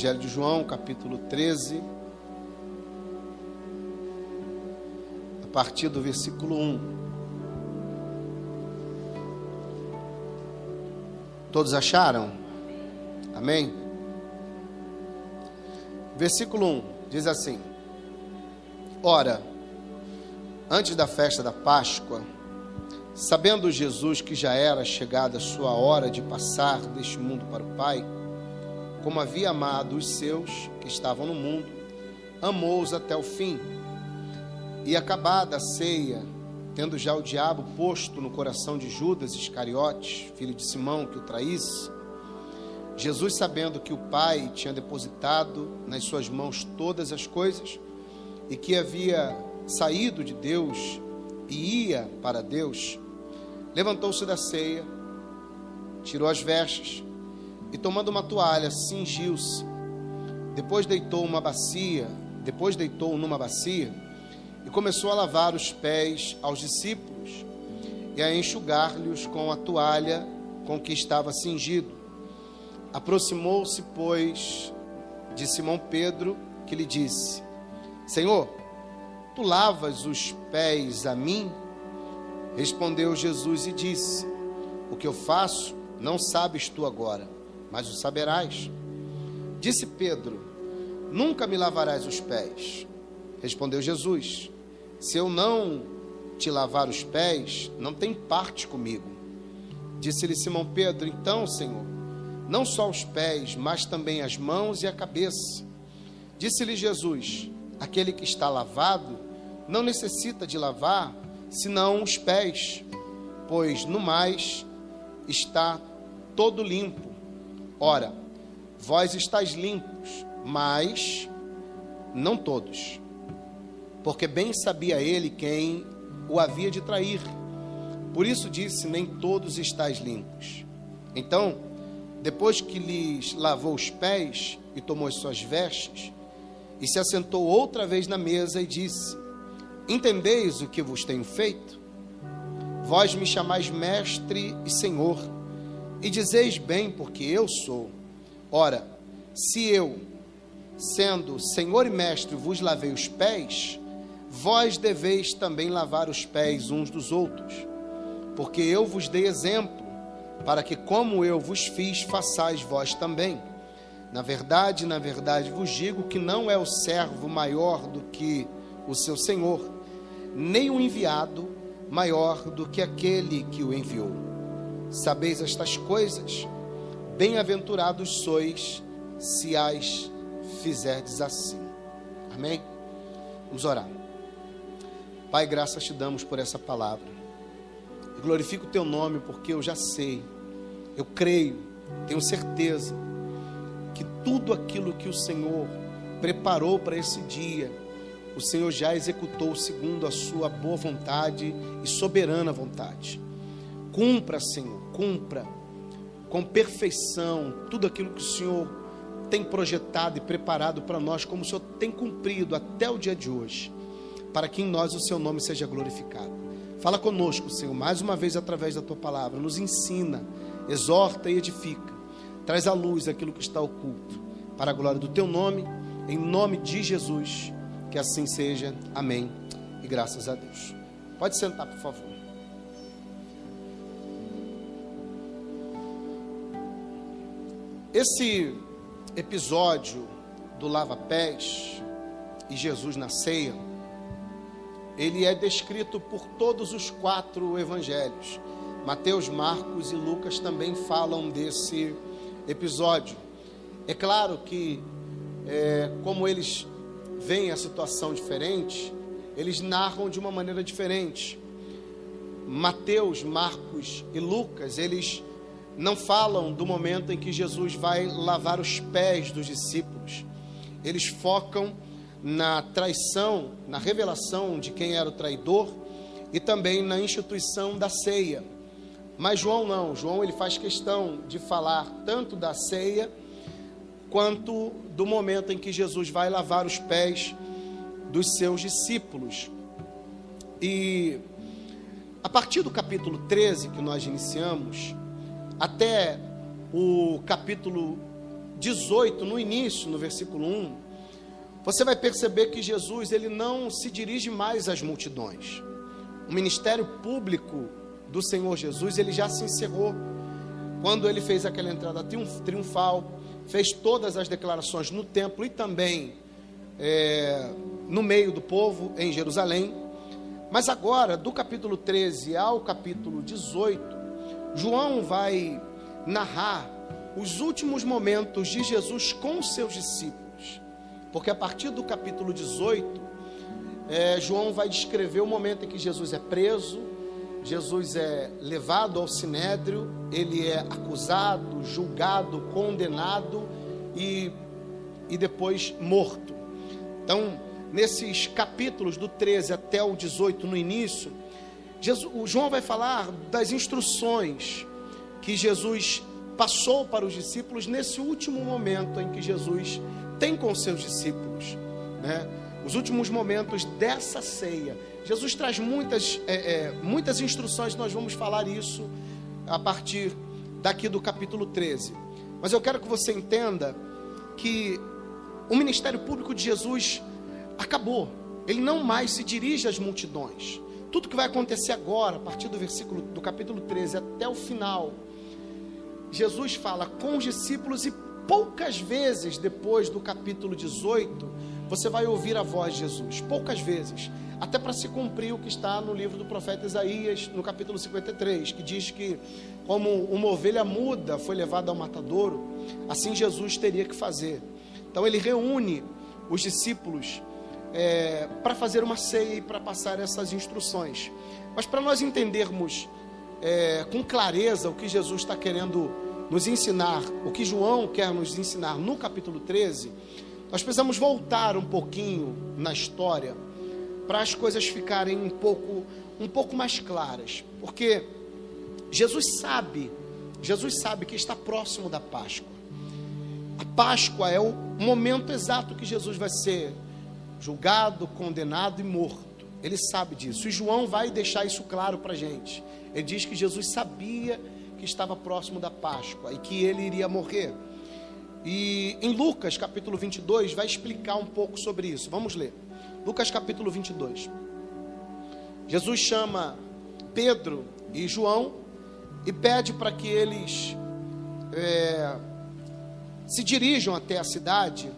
Evangelho de João, capítulo 13, a partir do versículo 1. Todos acharam? Amém? Versículo 1 diz assim: Ora, antes da festa da Páscoa, sabendo Jesus que já era chegada a sua hora de passar deste mundo para o Pai, como havia amado os seus que estavam no mundo, amou-os até o fim. E acabada a ceia, tendo já o diabo posto no coração de Judas Iscariotes, filho de Simão, que o traísse, Jesus, sabendo que o Pai tinha depositado nas suas mãos todas as coisas e que havia saído de Deus e ia para Deus, levantou-se da ceia, tirou as vestes, e tomando uma toalha, cingiu-se. Depois deitou uma bacia, depois deitou numa bacia e começou a lavar os pés aos discípulos e a enxugar-lhes com a toalha com que estava cingido. Aproximou-se, pois, de Simão Pedro, que lhe disse: Senhor, tu lavas os pés a mim? Respondeu Jesus e disse: O que eu faço não sabes tu agora mas o saberás. Disse Pedro: Nunca me lavarás os pés. Respondeu Jesus: Se eu não te lavar os pés, não tem parte comigo. Disse-lhe Simão Pedro: Então, Senhor, não só os pés, mas também as mãos e a cabeça. Disse-lhe Jesus: Aquele que está lavado não necessita de lavar, senão os pés, pois no mais está todo limpo. Ora, vós estáis limpos, mas não todos. Porque bem sabia ele quem o havia de trair. Por isso disse: Nem todos estáis limpos. Então, depois que lhes lavou os pés e tomou as suas vestes, e se assentou outra vez na mesa e disse: Entendeis o que vos tenho feito? Vós me chamais mestre e senhor e dizeis bem, porque eu sou. Ora, se eu, sendo Senhor e Mestre, vos lavei os pés, vós deveis também lavar os pés uns dos outros. Porque eu vos dei exemplo, para que, como eu vos fiz, façais vós também. Na verdade, na verdade vos digo que não é o servo maior do que o seu senhor, nem o enviado maior do que aquele que o enviou. Sabeis estas coisas, bem-aventurados sois se as fizerdes assim. Amém? Vamos orar. Pai, graças te damos por essa palavra. Eu glorifico o teu nome porque eu já sei, eu creio, tenho certeza que tudo aquilo que o Senhor preparou para esse dia, o Senhor já executou segundo a sua boa vontade e soberana vontade. Cumpra, Senhor, cumpra com perfeição tudo aquilo que o Senhor tem projetado e preparado para nós, como o Senhor tem cumprido até o dia de hoje, para que em nós o seu nome seja glorificado. Fala conosco, Senhor, mais uma vez através da tua palavra, nos ensina, exorta e edifica. Traz à luz aquilo que está oculto, para a glória do teu nome, em nome de Jesus. Que assim seja. Amém. E graças a Deus. Pode sentar, por favor. Esse episódio do lava-pés e Jesus na ceia, ele é descrito por todos os quatro evangelhos. Mateus, Marcos e Lucas também falam desse episódio. É claro que, é, como eles veem a situação diferente, eles narram de uma maneira diferente. Mateus, Marcos e Lucas, eles não falam do momento em que Jesus vai lavar os pés dos discípulos. Eles focam na traição, na revelação de quem era o traidor e também na instituição da ceia. Mas João não, João ele faz questão de falar tanto da ceia quanto do momento em que Jesus vai lavar os pés dos seus discípulos. E a partir do capítulo 13 que nós iniciamos, até o capítulo 18, no início, no versículo 1, você vai perceber que Jesus ele não se dirige mais às multidões. O ministério público do Senhor Jesus ele já se encerrou quando ele fez aquela entrada triunfal, fez todas as declarações no templo e também é, no meio do povo em Jerusalém. Mas agora, do capítulo 13 ao capítulo 18, João vai narrar os últimos momentos de Jesus com seus discípulos. Porque a partir do capítulo 18, é, João vai descrever o momento em que Jesus é preso, Jesus é levado ao sinédrio, ele é acusado, julgado, condenado e, e depois morto. Então, nesses capítulos do 13 até o 18 no início, Jesus, o João vai falar das instruções que Jesus passou para os discípulos nesse último momento em que Jesus tem com seus discípulos, né? Os últimos momentos dessa ceia. Jesus traz muitas, é, é, muitas instruções, nós vamos falar isso a partir daqui do capítulo 13. Mas eu quero que você entenda que o ministério público de Jesus acabou. Ele não mais se dirige às multidões. Tudo que vai acontecer agora, a partir do versículo do capítulo 13 até o final, Jesus fala com os discípulos e poucas vezes depois do capítulo 18, você vai ouvir a voz de Jesus. Poucas vezes. Até para se cumprir o que está no livro do profeta Isaías, no capítulo 53, que diz que, como uma ovelha muda foi levada ao matadouro, assim Jesus teria que fazer. Então ele reúne os discípulos é, para fazer uma ceia e para passar essas instruções. Mas para nós entendermos é, com clareza o que Jesus está querendo nos ensinar, o que João quer nos ensinar no capítulo 13, nós precisamos voltar um pouquinho na história para as coisas ficarem um pouco, um pouco mais claras, porque Jesus sabe, Jesus sabe que está próximo da Páscoa. A Páscoa é o momento exato que Jesus vai ser julgado, condenado e morto. Ele sabe disso. E João vai deixar isso claro para a gente. Ele diz que Jesus sabia que estava próximo da Páscoa e que ele iria morrer. E em Lucas capítulo 22 vai explicar um pouco sobre isso. Vamos ler. Lucas capítulo 22. Jesus chama Pedro e João e pede para que eles é, se dirijam até a cidade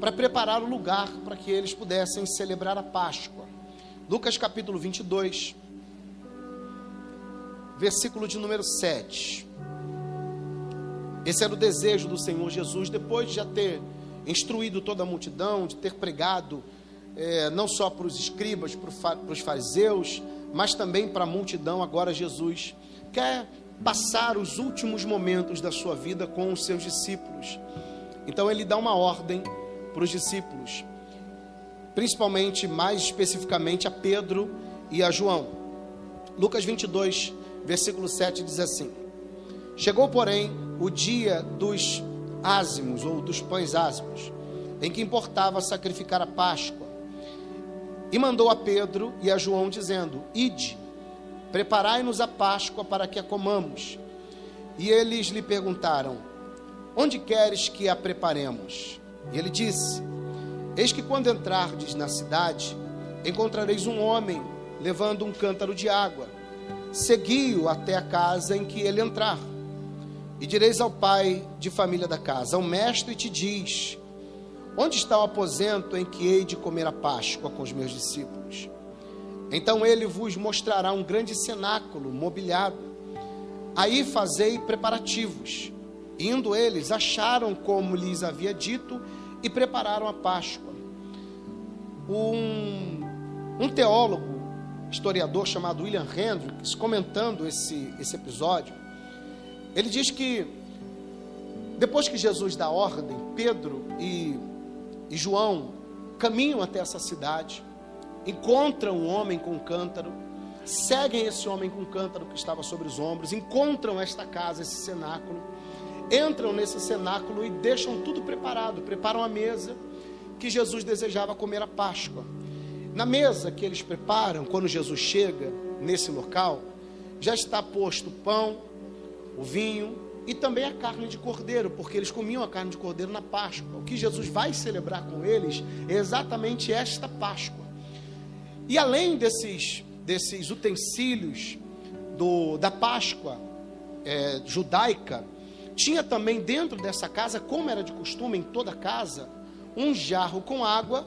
para preparar o lugar para que eles pudessem celebrar a Páscoa. Lucas capítulo 22, versículo de número 7. Esse era o desejo do Senhor Jesus, depois de já ter instruído toda a multidão, de ter pregado é, não só para os escribas, para os fariseus, mas também para a multidão. Agora Jesus quer passar os últimos momentos da sua vida com os seus discípulos. Então ele dá uma ordem para os discípulos, principalmente, mais especificamente, a Pedro e a João. Lucas 22, versículo 7 diz assim: Chegou, porém, o dia dos ázimos, ou dos pães ázimos, em que importava sacrificar a Páscoa. E mandou a Pedro e a João, dizendo: Ide, preparai-nos a Páscoa para que a comamos. E eles lhe perguntaram: Onde queres que a preparemos? E ele disse: Eis que quando entrardes na cidade, encontrareis um homem levando um cântaro de água. Segui-o até a casa em que ele entrar. E direis ao pai de família da casa: O mestre te diz: Onde está o aposento em que hei de comer a Páscoa com os meus discípulos? Então ele vos mostrará um grande cenáculo mobiliado. Aí fazei preparativos. Indo eles, acharam como lhes havia dito e prepararam a Páscoa. Um, um teólogo, historiador chamado William Hendricks, comentando esse, esse episódio, ele diz que depois que Jesus dá ordem, Pedro e, e João caminham até essa cidade, encontram um homem com um cântaro, seguem esse homem com um cântaro que estava sobre os ombros, encontram esta casa, esse cenáculo entram nesse cenáculo e deixam tudo preparado, preparam a mesa que Jesus desejava comer a Páscoa. Na mesa que eles preparam, quando Jesus chega nesse local, já está posto o pão, o vinho e também a carne de cordeiro, porque eles comiam a carne de cordeiro na Páscoa. O que Jesus vai celebrar com eles é exatamente esta Páscoa. E além desses, desses utensílios do, da Páscoa é, judaica, tinha também dentro dessa casa, como era de costume em toda casa, um jarro com água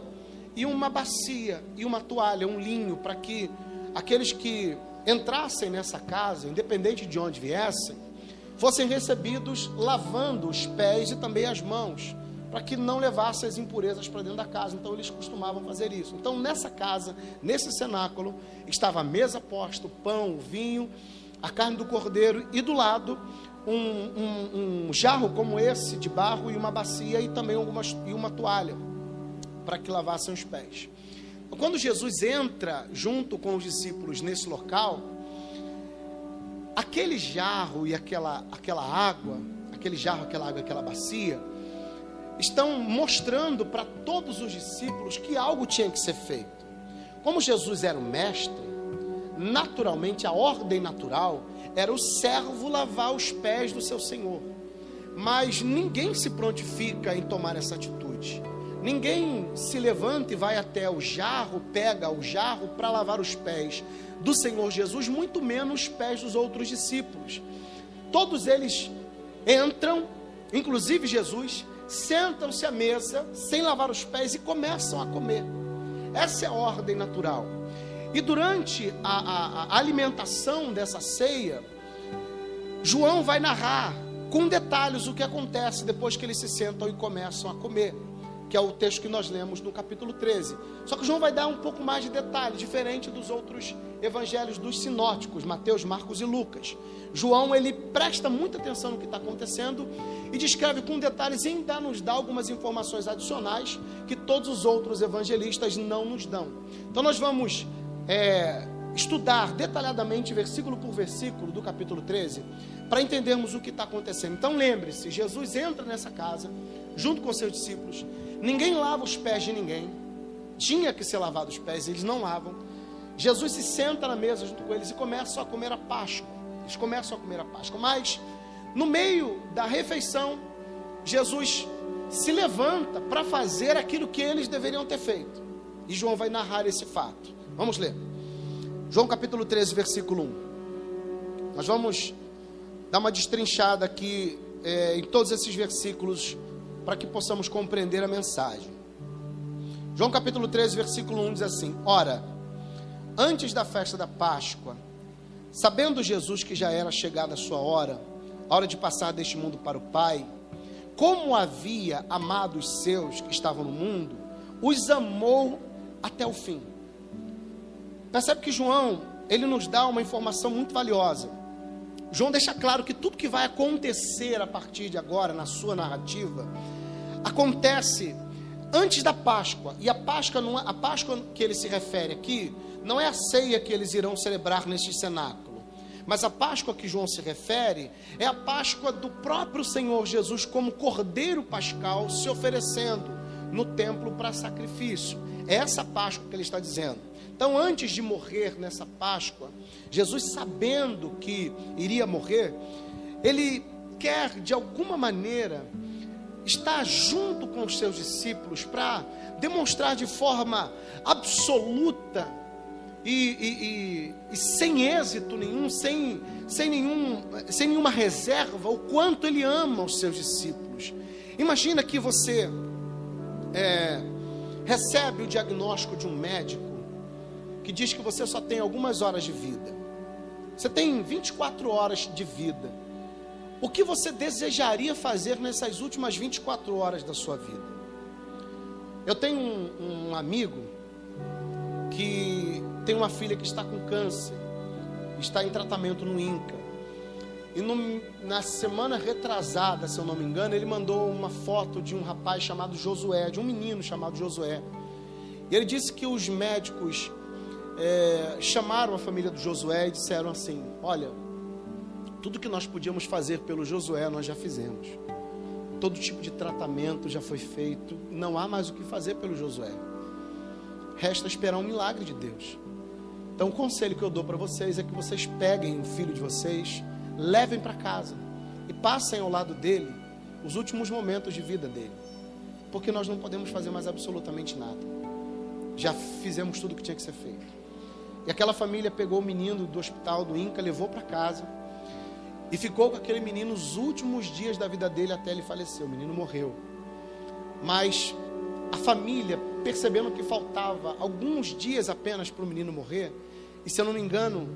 e uma bacia e uma toalha, um linho, para que aqueles que entrassem nessa casa, independente de onde viessem, fossem recebidos lavando os pés e também as mãos, para que não levassem as impurezas para dentro da casa. Então eles costumavam fazer isso. Então nessa casa, nesse cenáculo, estava a mesa posta, o pão, o vinho, a carne do cordeiro e do lado um, um, um jarro como esse de barro e uma bacia e também algumas, e uma toalha para que lavassem os pés. Quando Jesus entra junto com os discípulos nesse local, aquele jarro e aquela, aquela água, aquele jarro, aquela água, aquela bacia, estão mostrando para todos os discípulos que algo tinha que ser feito. Como Jesus era o mestre, naturalmente, a ordem natural era o servo lavar os pés do seu senhor. Mas ninguém se prontifica em tomar essa atitude. Ninguém se levanta e vai até o jarro, pega o jarro para lavar os pés do Senhor Jesus, muito menos os pés dos outros discípulos. Todos eles entram, inclusive Jesus, sentam-se à mesa sem lavar os pés e começam a comer. Essa é a ordem natural. E durante a, a, a alimentação dessa ceia, João vai narrar com detalhes o que acontece depois que eles se sentam e começam a comer que é o texto que nós lemos no capítulo 13. Só que João vai dar um pouco mais de detalhe, diferente dos outros evangelhos dos sinóticos, Mateus, Marcos e Lucas. João, ele presta muita atenção no que está acontecendo e descreve com detalhes e ainda nos dá algumas informações adicionais que todos os outros evangelistas não nos dão. Então nós vamos é, estudar detalhadamente, versículo por versículo, do capítulo 13, para entendermos o que está acontecendo. Então lembre-se, Jesus entra nessa casa, junto com seus discípulos, Ninguém lava os pés de ninguém. Tinha que ser lavado os pés, eles não lavam. Jesus se senta na mesa junto com eles e começam a comer a Páscoa. Eles começam a comer a Páscoa. Mas, no meio da refeição, Jesus se levanta para fazer aquilo que eles deveriam ter feito. E João vai narrar esse fato. Vamos ler. João capítulo 13, versículo 1. Nós vamos dar uma destrinchada aqui é, em todos esses versículos para que possamos compreender a mensagem. João capítulo 13, versículo 1 diz assim: Ora, antes da festa da Páscoa, sabendo Jesus que já era chegada a sua hora, a hora de passar deste mundo para o Pai, como havia amado os seus que estavam no mundo, os amou até o fim. Percebe que João, ele nos dá uma informação muito valiosa. João deixa claro que tudo que vai acontecer a partir de agora na sua narrativa acontece antes da Páscoa. E a Páscoa, não é, a Páscoa que ele se refere aqui não é a ceia que eles irão celebrar neste cenáculo. Mas a Páscoa que João se refere é a Páscoa do próprio Senhor Jesus como cordeiro pascal se oferecendo no templo para sacrifício. É essa Páscoa que ele está dizendo. Então, antes de morrer nessa Páscoa, Jesus, sabendo que iria morrer, ele quer de alguma maneira está junto com os seus discípulos para demonstrar de forma absoluta e, e, e, e, sem êxito nenhum, sem, sem, nenhum, sem nenhuma reserva, o quanto ele ama os seus discípulos. Imagina que você é, recebe o diagnóstico de um médico que diz que você só tem algumas horas de vida. Você tem 24 horas de vida. O que você desejaria fazer nessas últimas 24 horas da sua vida? Eu tenho um, um amigo que tem uma filha que está com câncer, está em tratamento no INCA. E no, na semana retrasada, se eu não me engano, ele mandou uma foto de um rapaz chamado Josué, de um menino chamado Josué. E ele disse que os médicos é, chamaram a família do Josué e disseram assim: Olha, tudo que nós podíamos fazer pelo Josué, nós já fizemos. Todo tipo de tratamento já foi feito. Não há mais o que fazer pelo Josué. Resta esperar um milagre de Deus. Então, o conselho que eu dou para vocês é que vocês peguem o filho de vocês, levem para casa e passem ao lado dele os últimos momentos de vida dele. Porque nós não podemos fazer mais absolutamente nada. Já fizemos tudo o que tinha que ser feito. E aquela família pegou o menino do hospital do Inca, levou para casa e ficou com aquele menino os últimos dias da vida dele até ele falecer. O menino morreu. Mas a família, percebendo que faltava alguns dias apenas para o menino morrer, e se eu não me engano,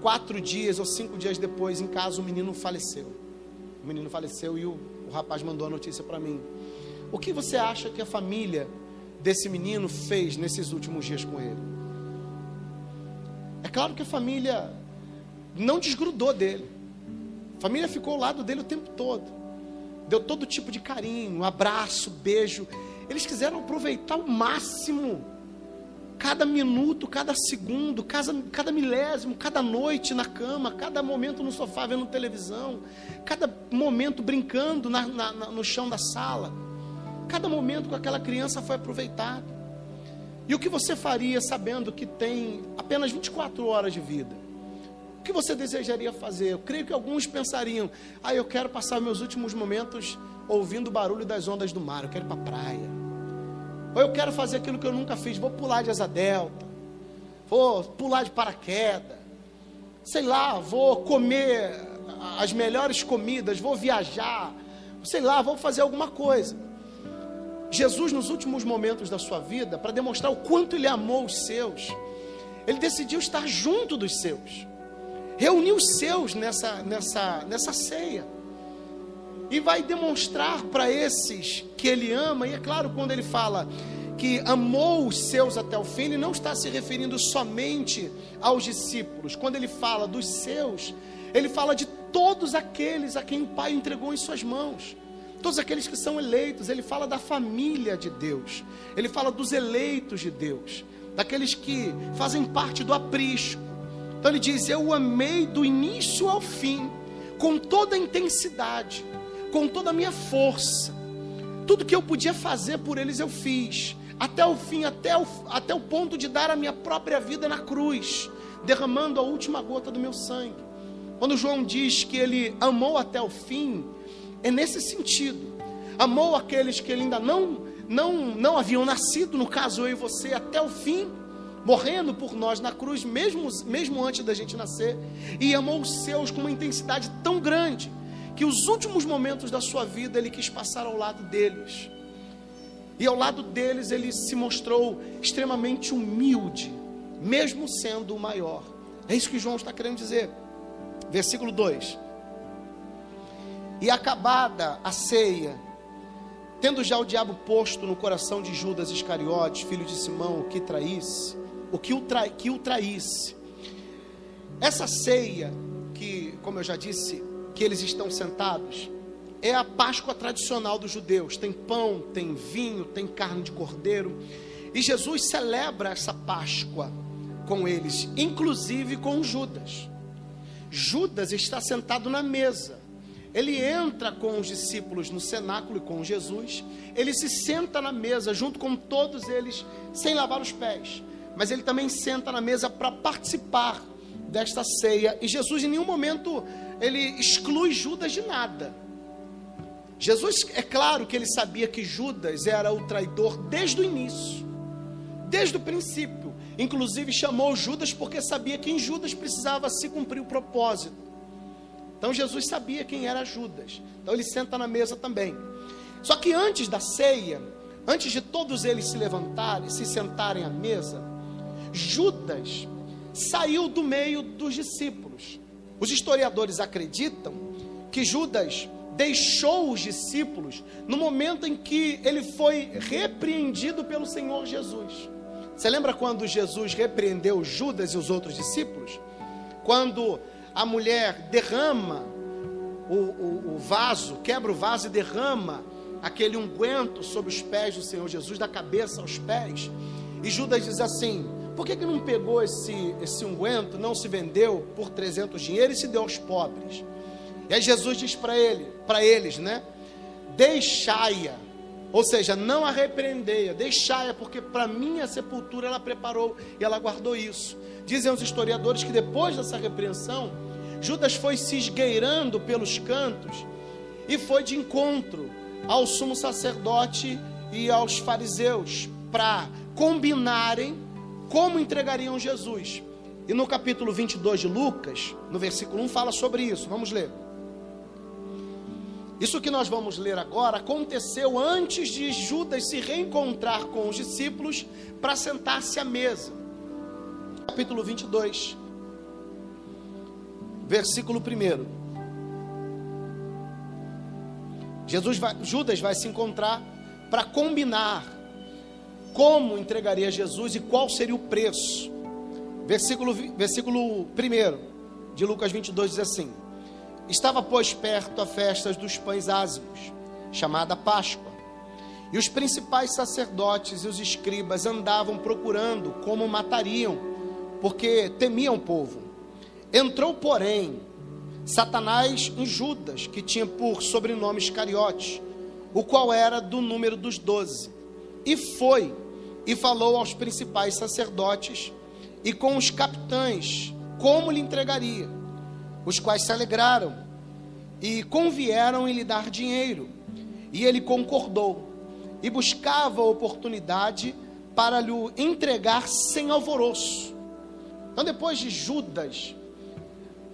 quatro dias ou cinco dias depois, em casa, o menino faleceu. O menino faleceu e o, o rapaz mandou a notícia para mim. O que você acha que a família desse menino fez nesses últimos dias com ele? É claro que a família não desgrudou dele. A família ficou ao lado dele o tempo todo deu todo tipo de carinho, abraço, beijo. Eles quiseram aproveitar o máximo, cada minuto, cada segundo, cada, cada milésimo, cada noite na cama, cada momento no sofá vendo televisão, cada momento brincando na, na, no chão da sala. Cada momento com aquela criança foi aproveitado. E o que você faria sabendo que tem apenas 24 horas de vida? O que você desejaria fazer? Eu creio que alguns pensariam: ah, eu quero passar meus últimos momentos ouvindo o barulho das ondas do mar, eu quero ir para a praia. Ou eu quero fazer aquilo que eu nunca fiz, vou pular de asa delta, vou pular de paraquedas, sei lá, vou comer as melhores comidas, vou viajar, sei lá, vou fazer alguma coisa. Jesus, nos últimos momentos da sua vida, para demonstrar o quanto ele amou os seus, ele decidiu estar junto dos seus reuniu os seus nessa, nessa, nessa ceia. E vai demonstrar para esses que ele ama, e é claro, quando ele fala que amou os seus até o fim, ele não está se referindo somente aos discípulos. Quando ele fala dos seus, ele fala de todos aqueles a quem o Pai entregou em suas mãos. Todos aqueles que são eleitos, ele fala da família de Deus, ele fala dos eleitos de Deus, daqueles que fazem parte do aprisco, então ele diz: Eu o amei do início ao fim, com toda a intensidade, com toda a minha força. Tudo que eu podia fazer por eles eu fiz, até o fim, até o, até o ponto de dar a minha própria vida na cruz, derramando a última gota do meu sangue. Quando João diz que ele amou até o fim, é nesse sentido. Amou aqueles que ele ainda não não não haviam nascido, no caso eu e você, até o fim morrendo por nós na cruz, mesmo, mesmo antes da gente nascer, e amou os seus com uma intensidade tão grande, que os últimos momentos da sua vida ele quis passar ao lado deles. E ao lado deles ele se mostrou extremamente humilde, mesmo sendo o maior. É isso que João está querendo dizer. Versículo 2: E acabada a ceia, tendo já o diabo posto no coração de Judas Iscariotes, filho de Simão, que traísse, o que o, que o traísse. Essa ceia, que, como eu já disse, que eles estão sentados, é a Páscoa tradicional dos judeus. Tem pão, tem vinho, tem carne de cordeiro. E Jesus celebra essa Páscoa com eles, inclusive com Judas. Judas está sentado na mesa. Ele entra com os discípulos no cenáculo e com Jesus. Ele se senta na mesa junto com todos eles, sem lavar os pés mas ele também senta na mesa para participar desta ceia. E Jesus em nenhum momento ele exclui Judas de nada. Jesus, é claro que ele sabia que Judas era o traidor desde o início, desde o princípio. Inclusive chamou Judas porque sabia que em Judas precisava se cumprir o propósito. Então Jesus sabia quem era Judas. Então ele senta na mesa também. Só que antes da ceia, antes de todos eles se levantarem, se sentarem à mesa, Judas saiu do meio dos discípulos. Os historiadores acreditam que Judas deixou os discípulos no momento em que ele foi repreendido pelo Senhor Jesus. Você lembra quando Jesus repreendeu Judas e os outros discípulos? Quando a mulher derrama o, o, o vaso, quebra o vaso e derrama aquele unguento sobre os pés do Senhor Jesus, da cabeça aos pés. E Judas diz assim: por que, que não pegou esse, esse unguento, não se vendeu por 300 dinheiro e se deu aos pobres? E aí Jesus diz para ele, para eles, né? Deixai-a, ou seja, não a repreendeia, deixai-a, porque para minha sepultura ela preparou e ela guardou isso. Dizem os historiadores que depois dessa repreensão, Judas foi se esgueirando pelos cantos e foi de encontro ao sumo sacerdote e aos fariseus para combinarem como entregariam Jesus. E no capítulo 22 de Lucas, no versículo 1, fala sobre isso. Vamos ler. Isso que nós vamos ler agora aconteceu antes de Judas se reencontrar com os discípulos para sentar-se à mesa. Capítulo 22, versículo 1. Jesus vai, Judas vai se encontrar para combinar como entregaria Jesus e qual seria o preço. Versículo, versículo 1 de Lucas 22 diz assim: Estava, pois, perto a festa dos pães ázimos, chamada Páscoa. E os principais sacerdotes e os escribas andavam procurando como matariam, porque temiam o povo. Entrou, porém, Satanás em Judas, que tinha por sobrenome Iscariotes, o qual era do número dos doze. E foi e falou aos principais sacerdotes e com os capitães como lhe entregaria, os quais se alegraram e convieram em lhe dar dinheiro. E ele concordou e buscava oportunidade para lhe entregar sem alvoroço. Então, depois de Judas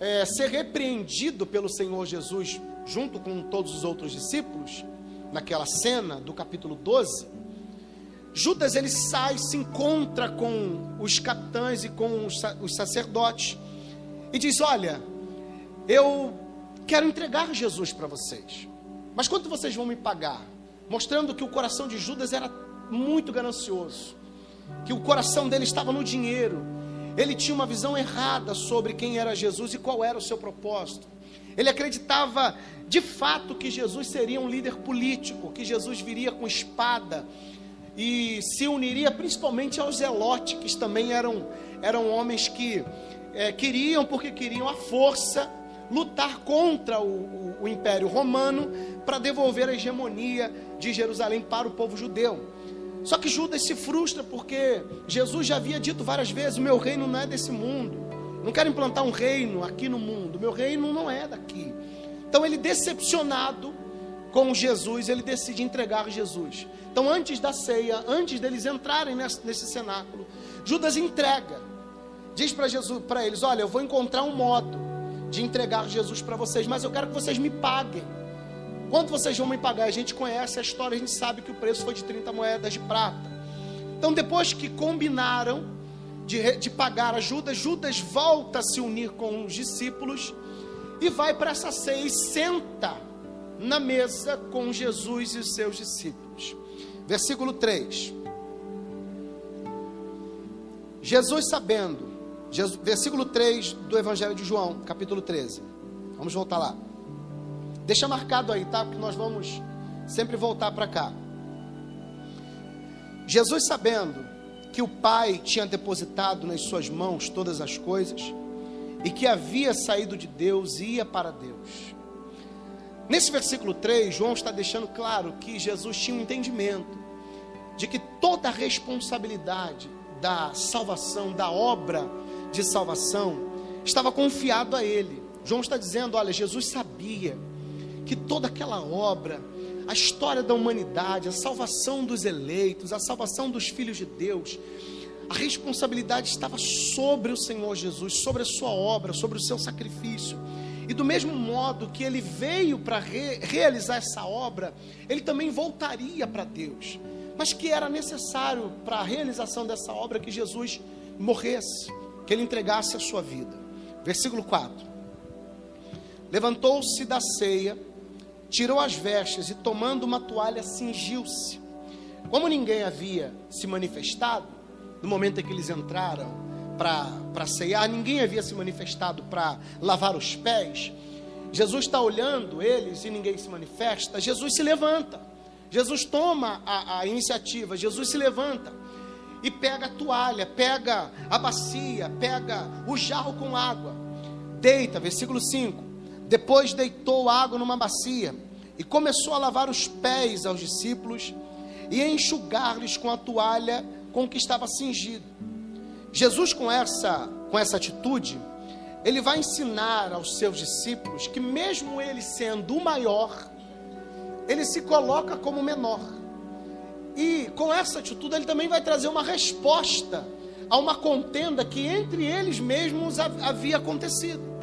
é, ser repreendido pelo Senhor Jesus, junto com todos os outros discípulos, naquela cena do capítulo 12, Judas ele sai, se encontra com os capitães e com os sacerdotes e diz: Olha, eu quero entregar Jesus para vocês, mas quanto vocês vão me pagar? Mostrando que o coração de Judas era muito ganancioso, que o coração dele estava no dinheiro, ele tinha uma visão errada sobre quem era Jesus e qual era o seu propósito. Ele acreditava de fato que Jesus seria um líder político, que Jesus viria com espada e se uniria principalmente aos zelotes, que também eram, eram homens que é, queriam, porque queriam a força, lutar contra o, o, o Império Romano para devolver a hegemonia de Jerusalém para o povo judeu. Só que Judas se frustra porque Jesus já havia dito várias vezes: o meu reino não é desse mundo. Não quero implantar um reino aqui no mundo. Meu reino não é daqui. Então ele decepcionado com Jesus, ele decide entregar Jesus. Então, antes da ceia, antes deles entrarem nesse, nesse cenáculo, Judas entrega. Diz para Jesus, para eles: "Olha, eu vou encontrar um modo de entregar Jesus para vocês, mas eu quero que vocês me paguem. Quanto vocês vão me pagar? A gente conhece a história, a gente sabe que o preço foi de 30 moedas de prata. Então, depois que combinaram de, de pagar a Judas, Judas volta a se unir com os discípulos e vai para essa ceia e senta na mesa com Jesus e os seus discípulos. Versículo 3. Jesus sabendo, Jesus, versículo 3 do Evangelho de João, capítulo 13. Vamos voltar lá. Deixa marcado aí, tá? Porque nós vamos sempre voltar para cá. Jesus sabendo que o Pai tinha depositado nas suas mãos todas as coisas e que havia saído de Deus e ia para Deus. Nesse versículo 3, João está deixando claro que Jesus tinha um entendimento de que toda a responsabilidade da salvação, da obra de salvação, estava confiado a ele. João está dizendo: olha, Jesus sabia que toda aquela obra, a história da humanidade, a salvação dos eleitos, a salvação dos filhos de Deus, a responsabilidade estava sobre o Senhor Jesus, sobre a sua obra, sobre o seu sacrifício. E do mesmo modo que ele veio para re realizar essa obra, ele também voltaria para Deus mas que era necessário para a realização dessa obra que Jesus morresse, que ele entregasse a sua vida. Versículo 4: Levantou-se da ceia, tirou as vestes e, tomando uma toalha, cingiu-se. Como ninguém havia se manifestado, no momento em que eles entraram para ceiar, ninguém havia se manifestado para lavar os pés. Jesus está olhando eles e ninguém se manifesta. Jesus se levanta Jesus toma a, a iniciativa, Jesus se levanta e pega a toalha, pega a bacia, pega o jarro com água, deita, versículo 5. Depois deitou água numa bacia e começou a lavar os pés aos discípulos e a enxugar-lhes com a toalha com que estava cingido. Jesus, com essa, com essa atitude, ele vai ensinar aos seus discípulos que, mesmo ele sendo o maior, ele se coloca como menor. E com essa atitude, ele também vai trazer uma resposta a uma contenda que entre eles mesmos havia acontecido.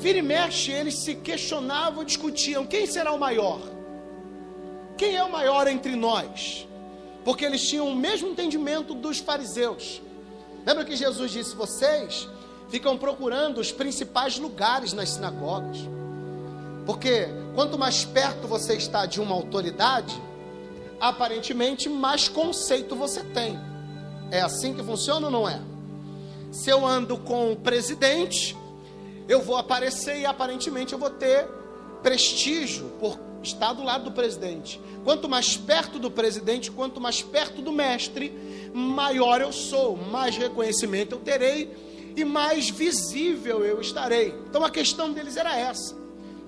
Vira e mexe, eles se questionavam, discutiam: quem será o maior? Quem é o maior entre nós? Porque eles tinham o mesmo entendimento dos fariseus. Lembra que Jesus disse: vocês ficam procurando os principais lugares nas sinagogas. Porque quanto mais perto você está de uma autoridade, aparentemente mais conceito você tem. É assim que funciona ou não é? Se eu ando com o presidente, eu vou aparecer e aparentemente eu vou ter prestígio por estar do lado do presidente. Quanto mais perto do presidente, quanto mais perto do mestre, maior eu sou, mais reconhecimento eu terei e mais visível eu estarei. Então a questão deles era essa.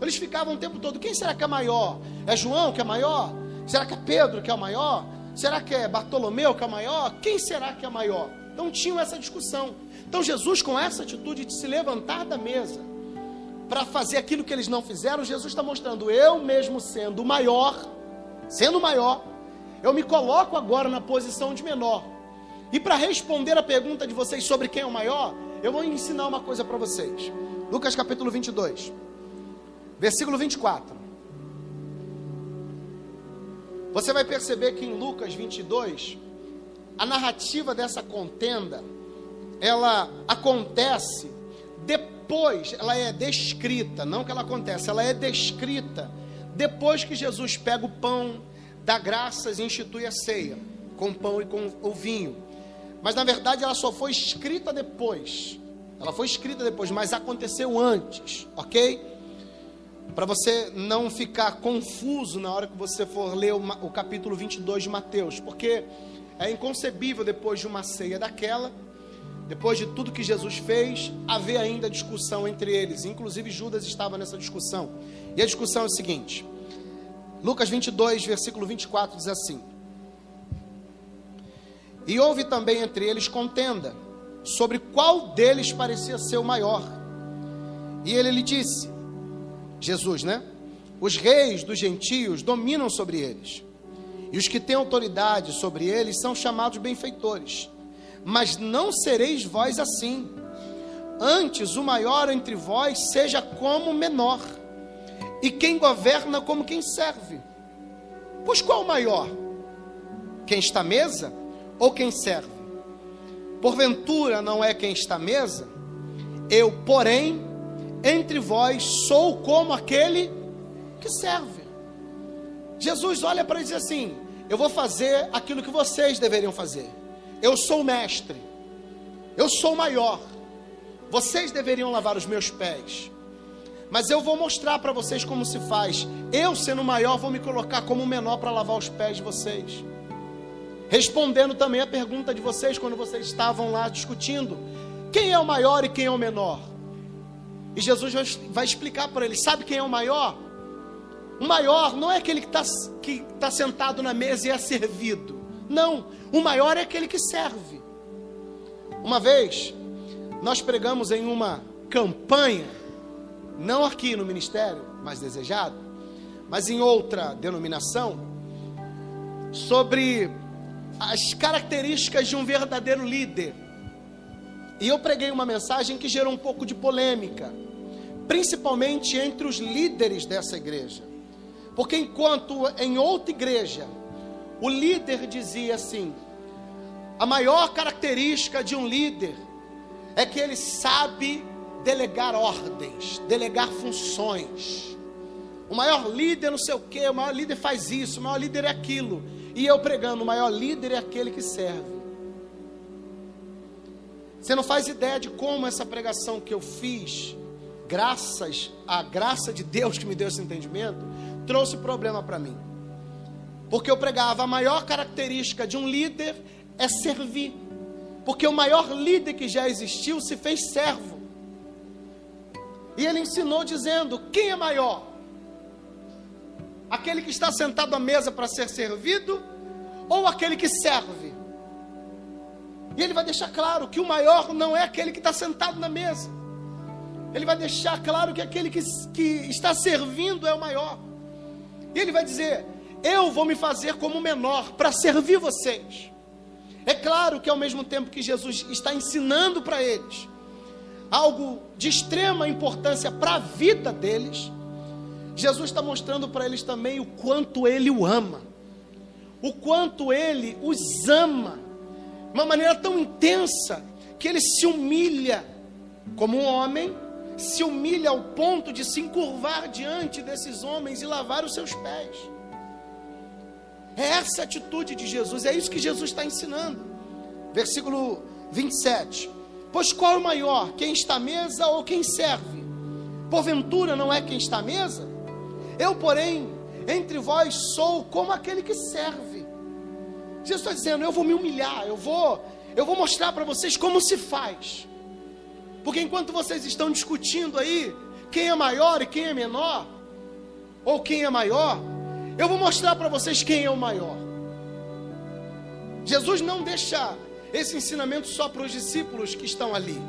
Eles ficavam o tempo todo: quem será que é maior? É João que é maior? Será que é Pedro que é o maior? Será que é Bartolomeu que é o maior? Quem será que é maior? Então tinham essa discussão. Então Jesus, com essa atitude de se levantar da mesa para fazer aquilo que eles não fizeram, Jesus está mostrando: eu mesmo sendo maior, sendo maior, eu me coloco agora na posição de menor. E para responder a pergunta de vocês sobre quem é o maior, eu vou ensinar uma coisa para vocês. Lucas capítulo 22, versículo 24. Você vai perceber que em Lucas 22, a narrativa dessa contenda, ela acontece depois, ela é descrita, não que ela acontece, ela é descrita depois que Jesus pega o pão, dá graças e institui a ceia, com pão e com o vinho. Mas na verdade ela só foi escrita depois. Ela foi escrita depois, mas aconteceu antes, ok? para você não ficar confuso na hora que você for ler o, capítulo 22 de Mateus, porque é inconcebível depois de uma ceia daquela, depois de tudo que Jesus fez, haver ainda discussão entre eles. Inclusive Judas estava nessa discussão. E a discussão é a seguinte: Lucas 22, versículo 24 diz assim: E houve também entre eles contenda sobre qual deles parecia ser o maior. E ele lhe disse: Jesus, né? Os reis dos gentios dominam sobre eles, e os que têm autoridade sobre eles são chamados benfeitores. Mas não sereis vós assim. Antes, o maior entre vós seja como o menor, e quem governa como quem serve. Pois qual o maior? Quem está à mesa ou quem serve? Porventura não é quem está à mesa? Eu, porém, entre vós sou como aquele que serve. Jesus olha para ele e diz assim: Eu vou fazer aquilo que vocês deveriam fazer. Eu sou o mestre, eu sou o maior. Vocês deveriam lavar os meus pés. Mas eu vou mostrar para vocês como se faz. Eu, sendo maior, vou me colocar como menor para lavar os pés de vocês. Respondendo também a pergunta de vocês quando vocês estavam lá discutindo: quem é o maior e quem é o menor? E Jesus vai explicar para ele: sabe quem é o maior? O maior não é aquele que está que tá sentado na mesa e é servido. Não, o maior é aquele que serve. Uma vez, nós pregamos em uma campanha, não aqui no ministério, mais desejado, mas em outra denominação, sobre as características de um verdadeiro líder. E eu preguei uma mensagem que gerou um pouco de polêmica, principalmente entre os líderes dessa igreja. Porque enquanto em outra igreja o líder dizia assim: a maior característica de um líder é que ele sabe delegar ordens, delegar funções. O maior líder não sei o que, o maior líder faz isso, o maior líder é aquilo. E eu pregando, o maior líder é aquele que serve. Você não faz ideia de como essa pregação que eu fiz, graças à graça de Deus que me deu esse entendimento, trouxe problema para mim. Porque eu pregava a maior característica de um líder é servir. Porque o maior líder que já existiu se fez servo. E ele ensinou dizendo: quem é maior? Aquele que está sentado à mesa para ser servido ou aquele que serve? E ele vai deixar claro que o maior não é aquele que está sentado na mesa. Ele vai deixar claro que aquele que, que está servindo é o maior. E ele vai dizer: Eu vou me fazer como menor para servir vocês. É claro que ao mesmo tempo que Jesus está ensinando para eles algo de extrema importância para a vida deles, Jesus está mostrando para eles também o quanto ele o ama, o quanto ele os ama, de uma maneira tão intensa que ele se humilha como um homem, se humilha ao ponto de se encurvar diante desses homens e lavar os seus pés. É essa atitude de Jesus, é isso que Jesus está ensinando. Versículo 27. Pois qual é o maior, quem está à mesa ou quem serve? Porventura não é quem está à mesa? Eu, porém, entre vós sou como aquele que serve. Jesus está dizendo: eu vou me humilhar, eu vou, eu vou mostrar para vocês como se faz. Porque enquanto vocês estão discutindo aí quem é maior e quem é menor, ou quem é maior, eu vou mostrar para vocês quem é o maior. Jesus não deixa esse ensinamento só para os discípulos que estão ali,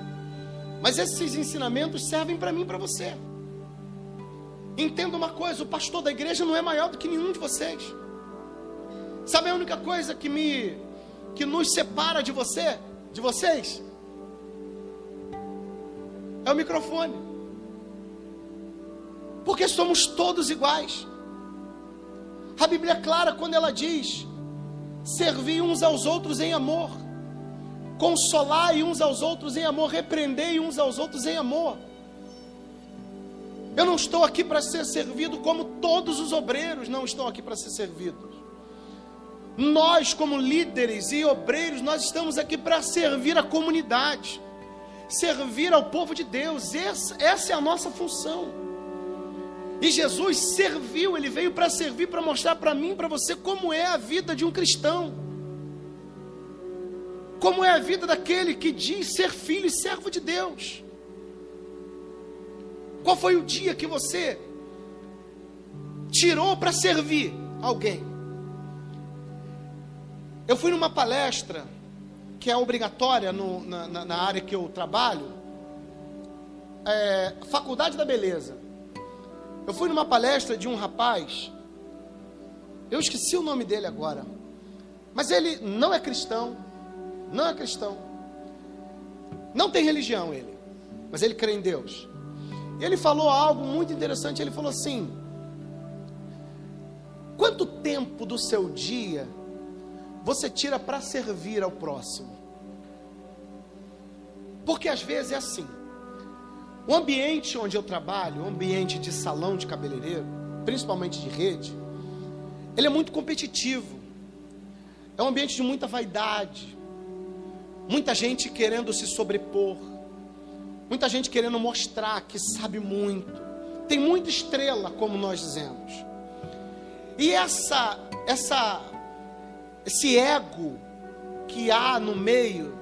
mas esses ensinamentos servem para mim e para você. Entenda uma coisa: o pastor da igreja não é maior do que nenhum de vocês. Sabe a única coisa que me que nos separa de você, de vocês? É o microfone. Porque somos todos iguais. A Bíblia é clara quando ela diz: servi uns aos outros em amor, consolai uns aos outros em amor, repreendei uns aos outros em amor. Eu não estou aqui para ser servido como todos os obreiros não estão aqui para ser servidos. Nós, como líderes e obreiros, nós estamos aqui para servir a comunidade, servir ao povo de Deus. Essa, essa é a nossa função. E Jesus serviu, ele veio para servir, para mostrar para mim, para você, como é a vida de um cristão. Como é a vida daquele que diz ser filho e servo de Deus. Qual foi o dia que você tirou para servir alguém? Eu fui numa palestra que é obrigatória no, na, na, área que eu trabalho, é, Faculdade da Beleza. Eu fui numa palestra de um rapaz, eu esqueci o nome dele agora, mas ele não é cristão, não é cristão, não tem religião ele, mas ele crê em Deus. Ele falou algo muito interessante. Ele falou assim: Quanto tempo do seu dia você tira para servir ao próximo? Porque às vezes é assim. O ambiente onde eu trabalho, o ambiente de salão de cabeleireiro, principalmente de rede, ele é muito competitivo. É um ambiente de muita vaidade, muita gente querendo se sobrepor Muita gente querendo mostrar que sabe muito. Tem muita estrela, como nós dizemos. E essa essa esse ego que há no meio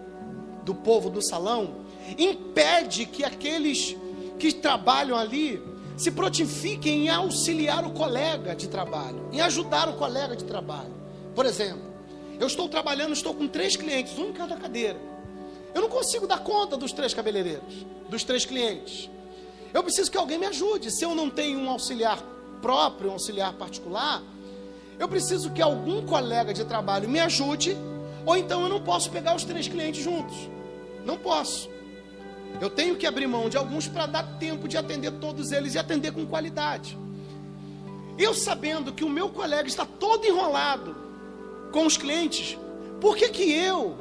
do povo do salão impede que aqueles que trabalham ali se prontifiquem em auxiliar o colega de trabalho, em ajudar o colega de trabalho. Por exemplo, eu estou trabalhando, estou com três clientes, um em cada cadeira. Eu não consigo dar conta dos três cabeleireiros, dos três clientes. Eu preciso que alguém me ajude. Se eu não tenho um auxiliar próprio, um auxiliar particular, eu preciso que algum colega de trabalho me ajude, ou então eu não posso pegar os três clientes juntos. Não posso. Eu tenho que abrir mão de alguns para dar tempo de atender todos eles e atender com qualidade. Eu sabendo que o meu colega está todo enrolado com os clientes, por que, que eu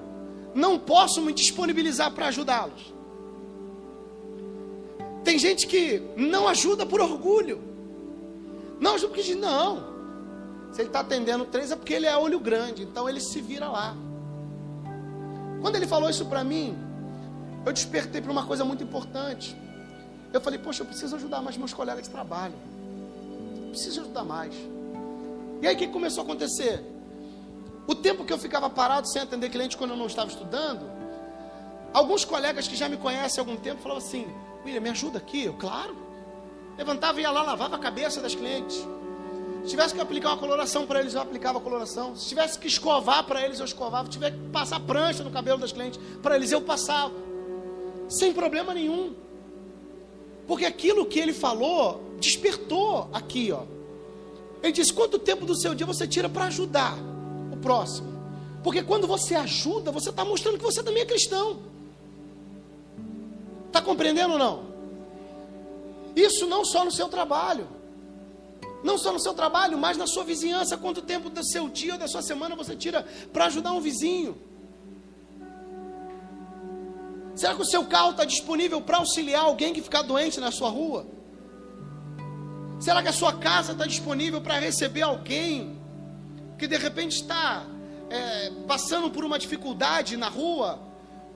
não posso me disponibilizar para ajudá-los. Tem gente que não ajuda por orgulho. Não ajuda porque diz, não. Se ele está atendendo três é porque ele é olho grande, então ele se vira lá. Quando ele falou isso para mim, eu despertei para uma coisa muito importante. Eu falei, poxa, eu preciso ajudar mais meus colegas de trabalho. Eu preciso ajudar mais. E aí o que começou a acontecer? O tempo que eu ficava parado sem atender cliente quando eu não estava estudando, alguns colegas que já me conhecem há algum tempo falavam assim: William, me ajuda aqui. Eu, claro. Levantava e ia lá, lavava a cabeça das clientes. Se tivesse que aplicar uma coloração para eles, eu aplicava a coloração. Se tivesse que escovar para eles, eu escovava. Se tivesse que passar prancha no cabelo das clientes, para eles eu passava. Sem problema nenhum. Porque aquilo que ele falou despertou aqui, ó. Ele disse: quanto tempo do seu dia você tira para ajudar o próximo? Porque quando você ajuda, você está mostrando que você também é cristão. Está compreendendo ou não? Isso não só no seu trabalho. Não só no seu trabalho, mas na sua vizinhança. Quanto tempo do seu dia ou da sua semana você tira para ajudar um vizinho? Será que o seu carro está disponível para auxiliar alguém que ficar doente na sua rua? Será que a sua casa está disponível para receber alguém que de repente está é, passando por uma dificuldade na rua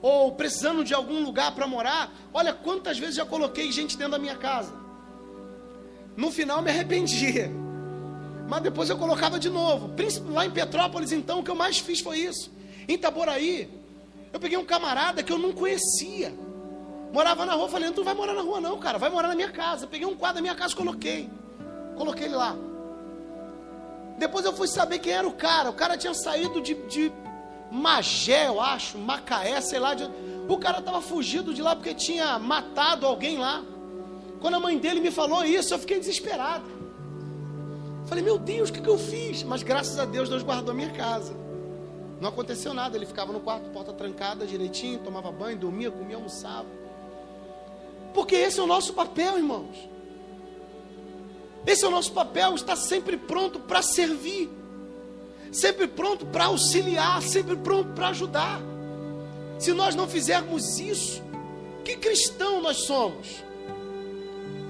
ou precisando de algum lugar para morar? Olha quantas vezes já coloquei gente dentro da minha casa. No final me arrependi, mas depois eu colocava de novo. Lá em Petrópolis, então, o que eu mais fiz foi isso. Em Itaboraí, eu peguei um camarada que eu não conhecia. Morava na rua, falei, tu não vai morar na rua não, cara, vai morar na minha casa. Peguei um quadro da minha casa coloquei. Coloquei ele lá. Depois eu fui saber quem era o cara. O cara tinha saído de, de Magé, eu acho, Macaé, sei lá. De... O cara estava fugido de lá porque tinha matado alguém lá. Quando a mãe dele me falou isso, eu fiquei desesperado. Falei, meu Deus, o que, que eu fiz? Mas graças a Deus, Deus guardou a minha casa. Não aconteceu nada, ele ficava no quarto, porta trancada direitinho, tomava banho, dormia, comia, almoçava. Porque esse é o nosso papel, irmãos. Esse é o nosso papel, estar sempre pronto para servir, sempre pronto para auxiliar, sempre pronto para ajudar. Se nós não fizermos isso, que cristão nós somos?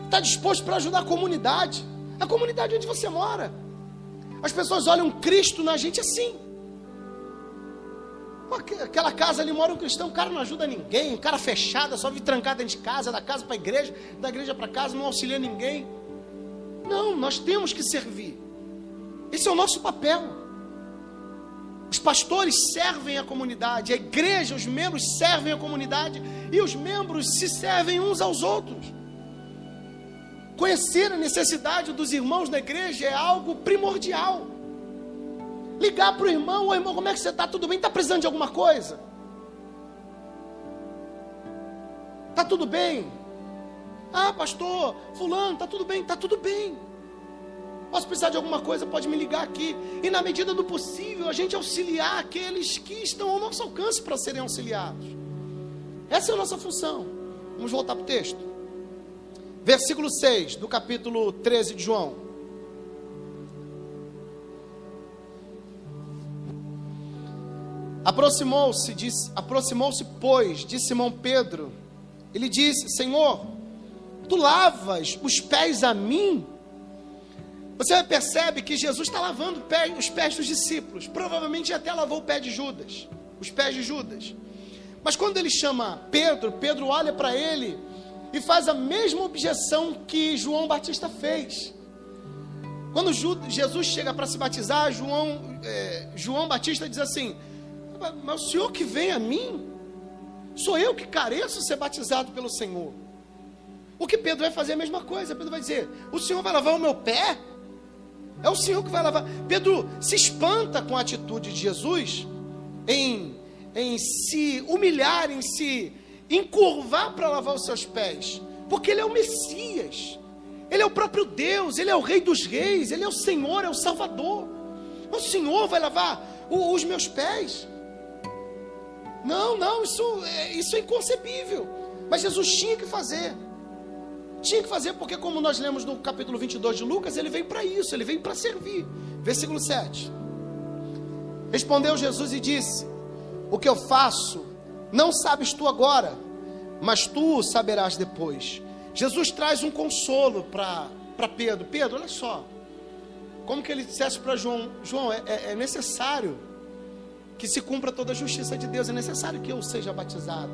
Está disposto para ajudar a comunidade, a comunidade onde você mora. As pessoas olham Cristo na gente assim. Aquela casa ali mora um cristão, o cara não ajuda ninguém, um cara fechado, só vive trancado dentro de casa, da casa para a igreja, da igreja para casa, não auxilia ninguém. Não, nós temos que servir. Esse é o nosso papel. Os pastores servem a comunidade, a igreja, os membros servem a comunidade e os membros se servem uns aos outros. Conhecer a necessidade dos irmãos na igreja é algo primordial. Ligar para o irmão, ô irmão, como é que você está? Tudo bem? Está precisando de alguma coisa? Está tudo bem? Ah, pastor, fulano, está tudo bem? Está tudo bem. Posso precisar de alguma coisa, pode me ligar aqui. E na medida do possível, a gente auxiliar aqueles que estão ao nosso alcance para serem auxiliados. Essa é a nossa função. Vamos voltar para o texto. Versículo 6 do capítulo 13 de João. Aproximou-se, aproximou-se, pois, de Simão Pedro. Ele disse: Senhor, tu lavas os pés a mim? Você percebe que Jesus está lavando os pés dos discípulos. Provavelmente até lavou o pé de Judas, os pés de Judas. Mas quando ele chama Pedro, Pedro olha para ele e faz a mesma objeção que João Batista fez. Quando Jesus chega para se batizar, João, é, João Batista diz assim: mas o Senhor que vem a mim, sou eu que careço ser batizado pelo Senhor. O que Pedro vai fazer é a mesma coisa. Pedro vai dizer: O Senhor vai lavar o meu pé? É o Senhor que vai lavar. Pedro se espanta com a atitude de Jesus em, em se humilhar, em se encurvar para lavar os seus pés, porque ele é o Messias, ele é o próprio Deus, ele é o Rei dos Reis, ele é o Senhor, é o Salvador. O Senhor vai lavar os meus pés. Não, não, isso é, isso é inconcebível. Mas Jesus tinha que fazer. Tinha que fazer porque, como nós lemos no capítulo 22 de Lucas, ele veio para isso, ele veio para servir. Versículo 7. Respondeu Jesus e disse: O que eu faço, não sabes tu agora, mas tu saberás depois. Jesus traz um consolo para Pedro: Pedro, olha só. Como que ele dissesse para João: João, é, é, é necessário que se cumpra toda a justiça de Deus. É necessário que eu seja batizado.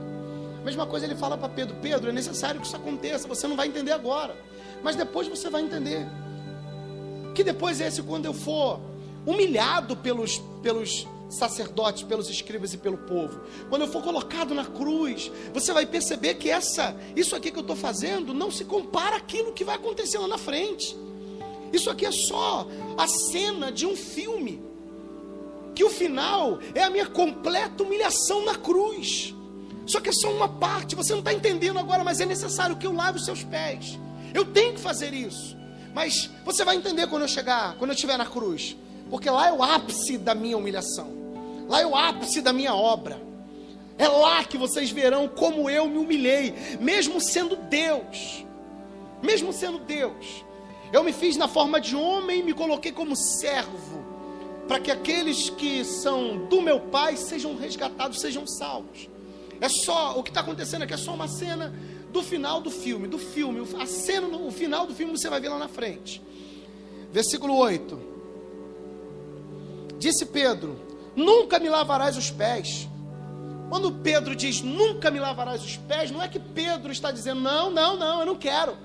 A mesma coisa ele fala para Pedro: Pedro, é necessário que isso aconteça. Você não vai entender agora, mas depois você vai entender. Que depois é esse quando eu for humilhado pelos, pelos sacerdotes, pelos escribas e pelo povo. Quando eu for colocado na cruz, você vai perceber que essa, isso aqui que eu estou fazendo não se compara àquilo que vai acontecer lá na frente. Isso aqui é só a cena de um filme que o final é a minha completa humilhação na cruz. Só que é só uma parte, você não está entendendo agora, mas é necessário que eu lave os seus pés. Eu tenho que fazer isso. Mas você vai entender quando eu chegar, quando eu estiver na cruz. Porque lá é o ápice da minha humilhação. Lá é o ápice da minha obra. É lá que vocês verão como eu me humilhei, mesmo sendo Deus. Mesmo sendo Deus. Eu me fiz na forma de homem e me coloquei como servo, para que aqueles que são do meu Pai sejam resgatados, sejam salvos. É só, o que está acontecendo aqui é só uma cena do final do filme, do filme, a cena, o final do filme você vai ver lá na frente. Versículo 8. Disse Pedro: Nunca me lavarás os pés. Quando Pedro diz nunca me lavarás os pés, não é que Pedro está dizendo não, não, não, eu não quero.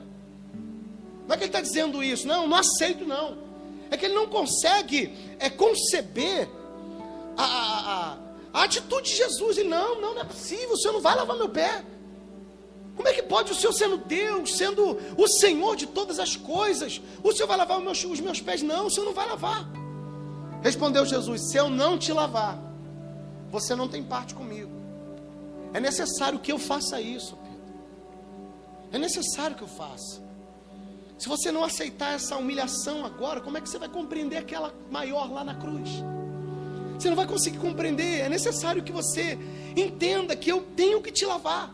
Não é que ele está dizendo isso, não, não aceito não. É que ele não consegue é, conceber a, a, a, a atitude de Jesus. Ele, não, não, não é possível, o Senhor não vai lavar meu pé. Como é que pode o Senhor sendo Deus, sendo o Senhor de todas as coisas, o Senhor vai lavar os meus, os meus pés? Não, o Senhor não vai lavar. Respondeu Jesus: Se eu não te lavar, você não tem parte comigo. É necessário que eu faça isso, Pedro. É necessário que eu faça. Se você não aceitar essa humilhação agora, como é que você vai compreender aquela maior lá na cruz? Você não vai conseguir compreender. É necessário que você entenda que eu tenho que te lavar.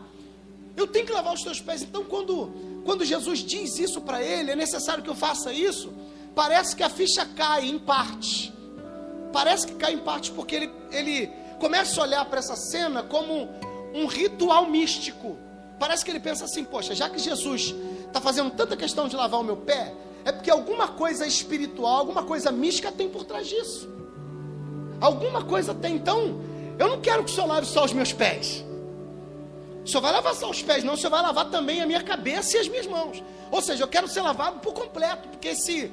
Eu tenho que lavar os teus pés. Então, quando, quando Jesus diz isso para ele, é necessário que eu faça isso. Parece que a ficha cai em parte. Parece que cai em parte porque ele, ele começa a olhar para essa cena como um ritual místico. Parece que ele pensa assim: poxa, já que Jesus está fazendo tanta questão de lavar o meu pé, é porque alguma coisa espiritual, alguma coisa mística tem por trás disso. Alguma coisa tem. Então, eu não quero que o Senhor lave só os meus pés. O Senhor vai lavar só os pés, não, o Senhor vai lavar também a minha cabeça e as minhas mãos. Ou seja, eu quero ser lavado por completo, porque se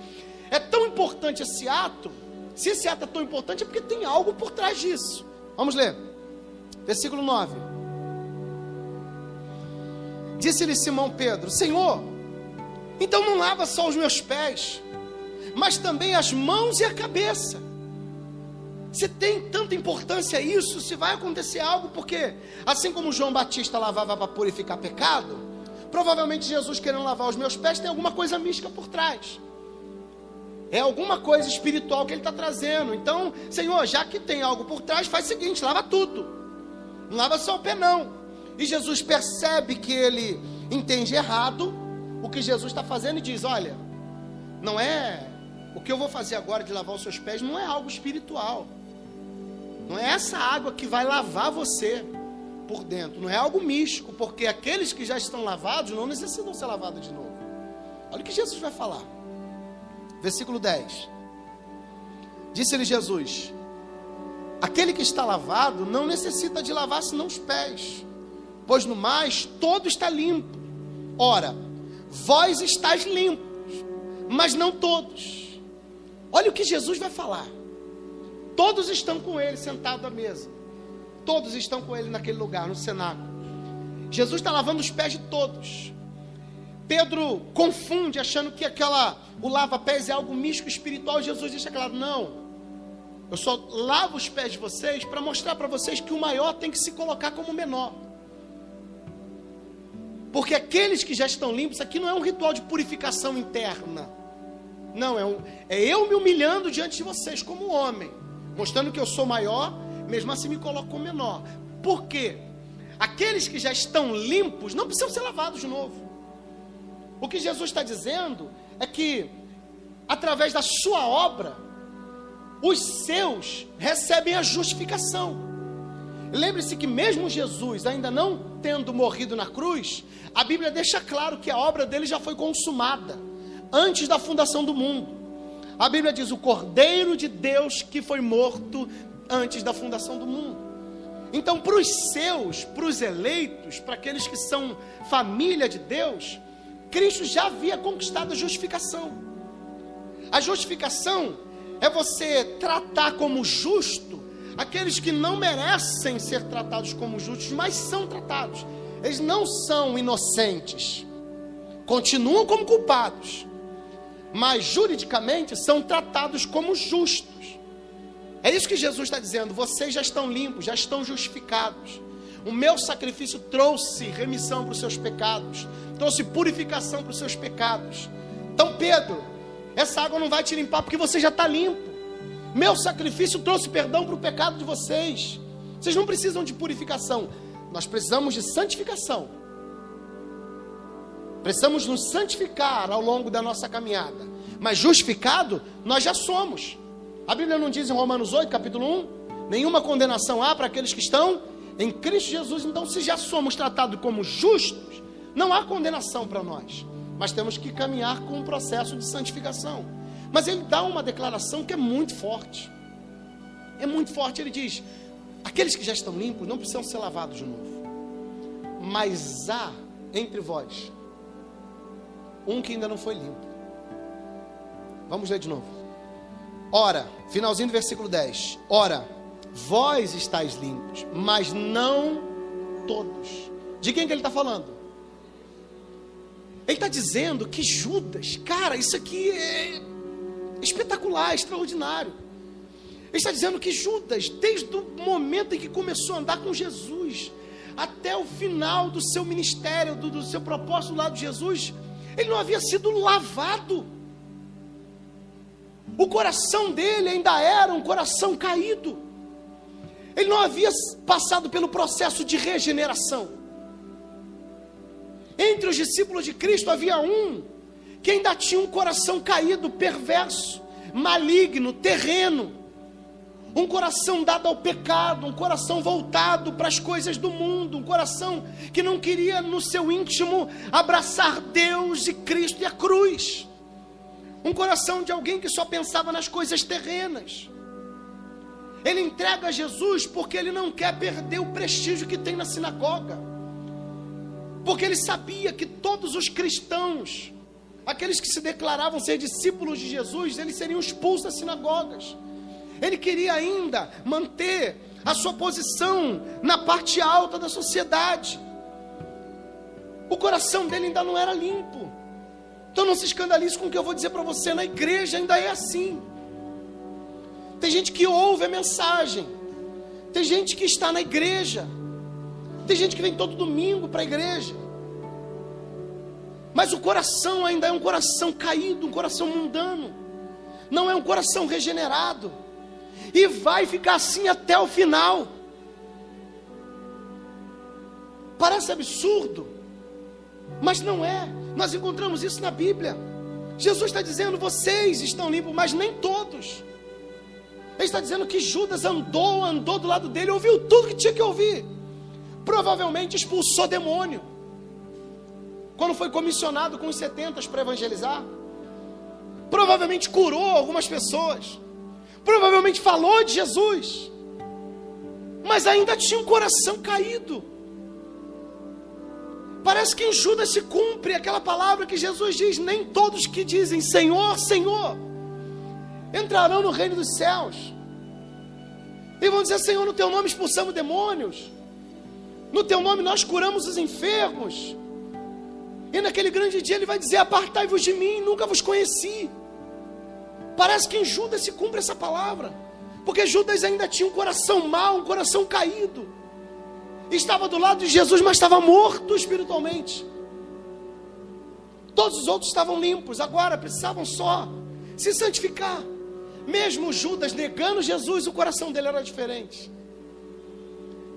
é tão importante esse ato, se esse ato é tão importante, é porque tem algo por trás disso. Vamos ler. Versículo 9. Disse-lhe Simão Pedro: Senhor, então não lava só os meus pés, mas também as mãos e a cabeça. Se tem tanta importância isso, se vai acontecer algo, porque assim como João Batista lavava para purificar pecado, provavelmente Jesus querendo lavar os meus pés tem alguma coisa mística por trás. É alguma coisa espiritual que ele está trazendo. Então, Senhor, já que tem algo por trás, faz o seguinte: lava tudo. Não lava só o pé, não. E Jesus percebe que ele entende errado o que Jesus está fazendo e diz: Olha, não é. O que eu vou fazer agora de lavar os seus pés não é algo espiritual. Não é essa água que vai lavar você por dentro. Não é algo místico, porque aqueles que já estão lavados não necessitam ser lavados de novo. Olha o que Jesus vai falar. Versículo 10. Disse-lhe Jesus: Aquele que está lavado não necessita de lavar senão os pés, pois no mais todo está limpo. Ora, vós estáis limpos, mas não todos. Olha o que Jesus vai falar. Todos estão com ele sentado à mesa. Todos estão com ele naquele lugar, no cenáculo. Jesus está lavando os pés de todos. Pedro confunde, achando que aquela o lava-pés é algo místico espiritual. Jesus deixa claro: não. Eu só lavo os pés de vocês para mostrar para vocês que o maior tem que se colocar como o menor. Porque aqueles que já estão limpos, aqui não é um ritual de purificação interna. Não, é, um, é eu me humilhando diante de vocês como homem mostrando que eu sou maior, mesmo assim me coloco como menor. Por quê? Aqueles que já estão limpos não precisam ser lavados de novo. O que Jesus está dizendo é que, através da sua obra, os seus recebem a justificação. Lembre-se que, mesmo Jesus ainda não tendo morrido na cruz, a Bíblia deixa claro que a obra dele já foi consumada antes da fundação do mundo. A Bíblia diz: o Cordeiro de Deus que foi morto antes da fundação do mundo. Então, para os seus, para os eleitos, para aqueles que são família de Deus, Cristo já havia conquistado a justificação. A justificação é você tratar como justo aqueles que não merecem ser tratados como justos, mas são tratados. Eles não são inocentes, continuam como culpados, mas juridicamente são tratados como justos. É isso que Jesus está dizendo. Vocês já estão limpos, já estão justificados. O meu sacrifício trouxe remissão para os seus pecados, trouxe purificação para os seus pecados. Então, Pedro, essa água não vai te limpar porque você já está limpo. Meu sacrifício trouxe perdão para o pecado de vocês. Vocês não precisam de purificação, nós precisamos de santificação. Precisamos nos santificar ao longo da nossa caminhada. Mas justificado, nós já somos. A Bíblia não diz em Romanos 8, capítulo 1, nenhuma condenação há para aqueles que estão em Cristo Jesus. Então, se já somos tratados como justos, não há condenação para nós. Mas temos que caminhar com um processo de santificação. Mas ele dá uma declaração que é muito forte. É muito forte. Ele diz: aqueles que já estão limpos não precisam ser lavados de novo. Mas há entre vós um que ainda não foi limpo. Vamos ler de novo. Ora, finalzinho do versículo 10. Ora, vós estáis limpos, mas não todos. De quem que ele está falando? Ele está dizendo que Judas, cara, isso aqui é espetacular, extraordinário. Ele está dizendo que Judas, desde o momento em que começou a andar com Jesus, até o final do seu ministério, do, do seu propósito lá de Jesus, ele não havia sido lavado. O coração dele ainda era um coração caído. Ele não havia passado pelo processo de regeneração. Entre os discípulos de Cristo havia um que ainda tinha um coração caído, perverso, maligno, terreno, um coração dado ao pecado, um coração voltado para as coisas do mundo, um coração que não queria no seu íntimo abraçar Deus e Cristo e a cruz, um coração de alguém que só pensava nas coisas terrenas. Ele entrega a Jesus porque ele não quer perder o prestígio que tem na sinagoga, porque ele sabia que todos os cristãos, aqueles que se declaravam ser discípulos de Jesus, eles seriam expulsos das sinagogas. Ele queria ainda manter a sua posição na parte alta da sociedade. O coração dele ainda não era limpo. Então não se escandalize com o que eu vou dizer para você, na igreja ainda é assim. Tem gente que ouve a mensagem, tem gente que está na igreja, tem gente que vem todo domingo para a igreja, mas o coração ainda é um coração caído, um coração mundano, não é um coração regenerado, e vai ficar assim até o final. Parece absurdo, mas não é. Nós encontramos isso na Bíblia. Jesus está dizendo: vocês estão limpos, mas nem todos. Ele está dizendo que Judas andou, andou do lado dele, ouviu tudo que tinha que ouvir. Provavelmente expulsou demônio quando foi comissionado com os 70 para evangelizar. Provavelmente curou algumas pessoas. Provavelmente falou de Jesus. Mas ainda tinha um coração caído. Parece que em Judas se cumpre aquela palavra que Jesus diz: nem todos que dizem Senhor, Senhor, entrarão no reino dos céus. E vão dizer: Senhor, no teu nome expulsamos demônios, no teu nome nós curamos os enfermos, e naquele grande dia ele vai dizer: Apartai-vos de mim, nunca vos conheci. Parece que em Judas se cumpre essa palavra, porque Judas ainda tinha um coração mau, um coração caído. Estava do lado de Jesus, mas estava morto espiritualmente. Todos os outros estavam limpos, agora precisavam só se santificar. Mesmo Judas negando Jesus, o coração dele era diferente.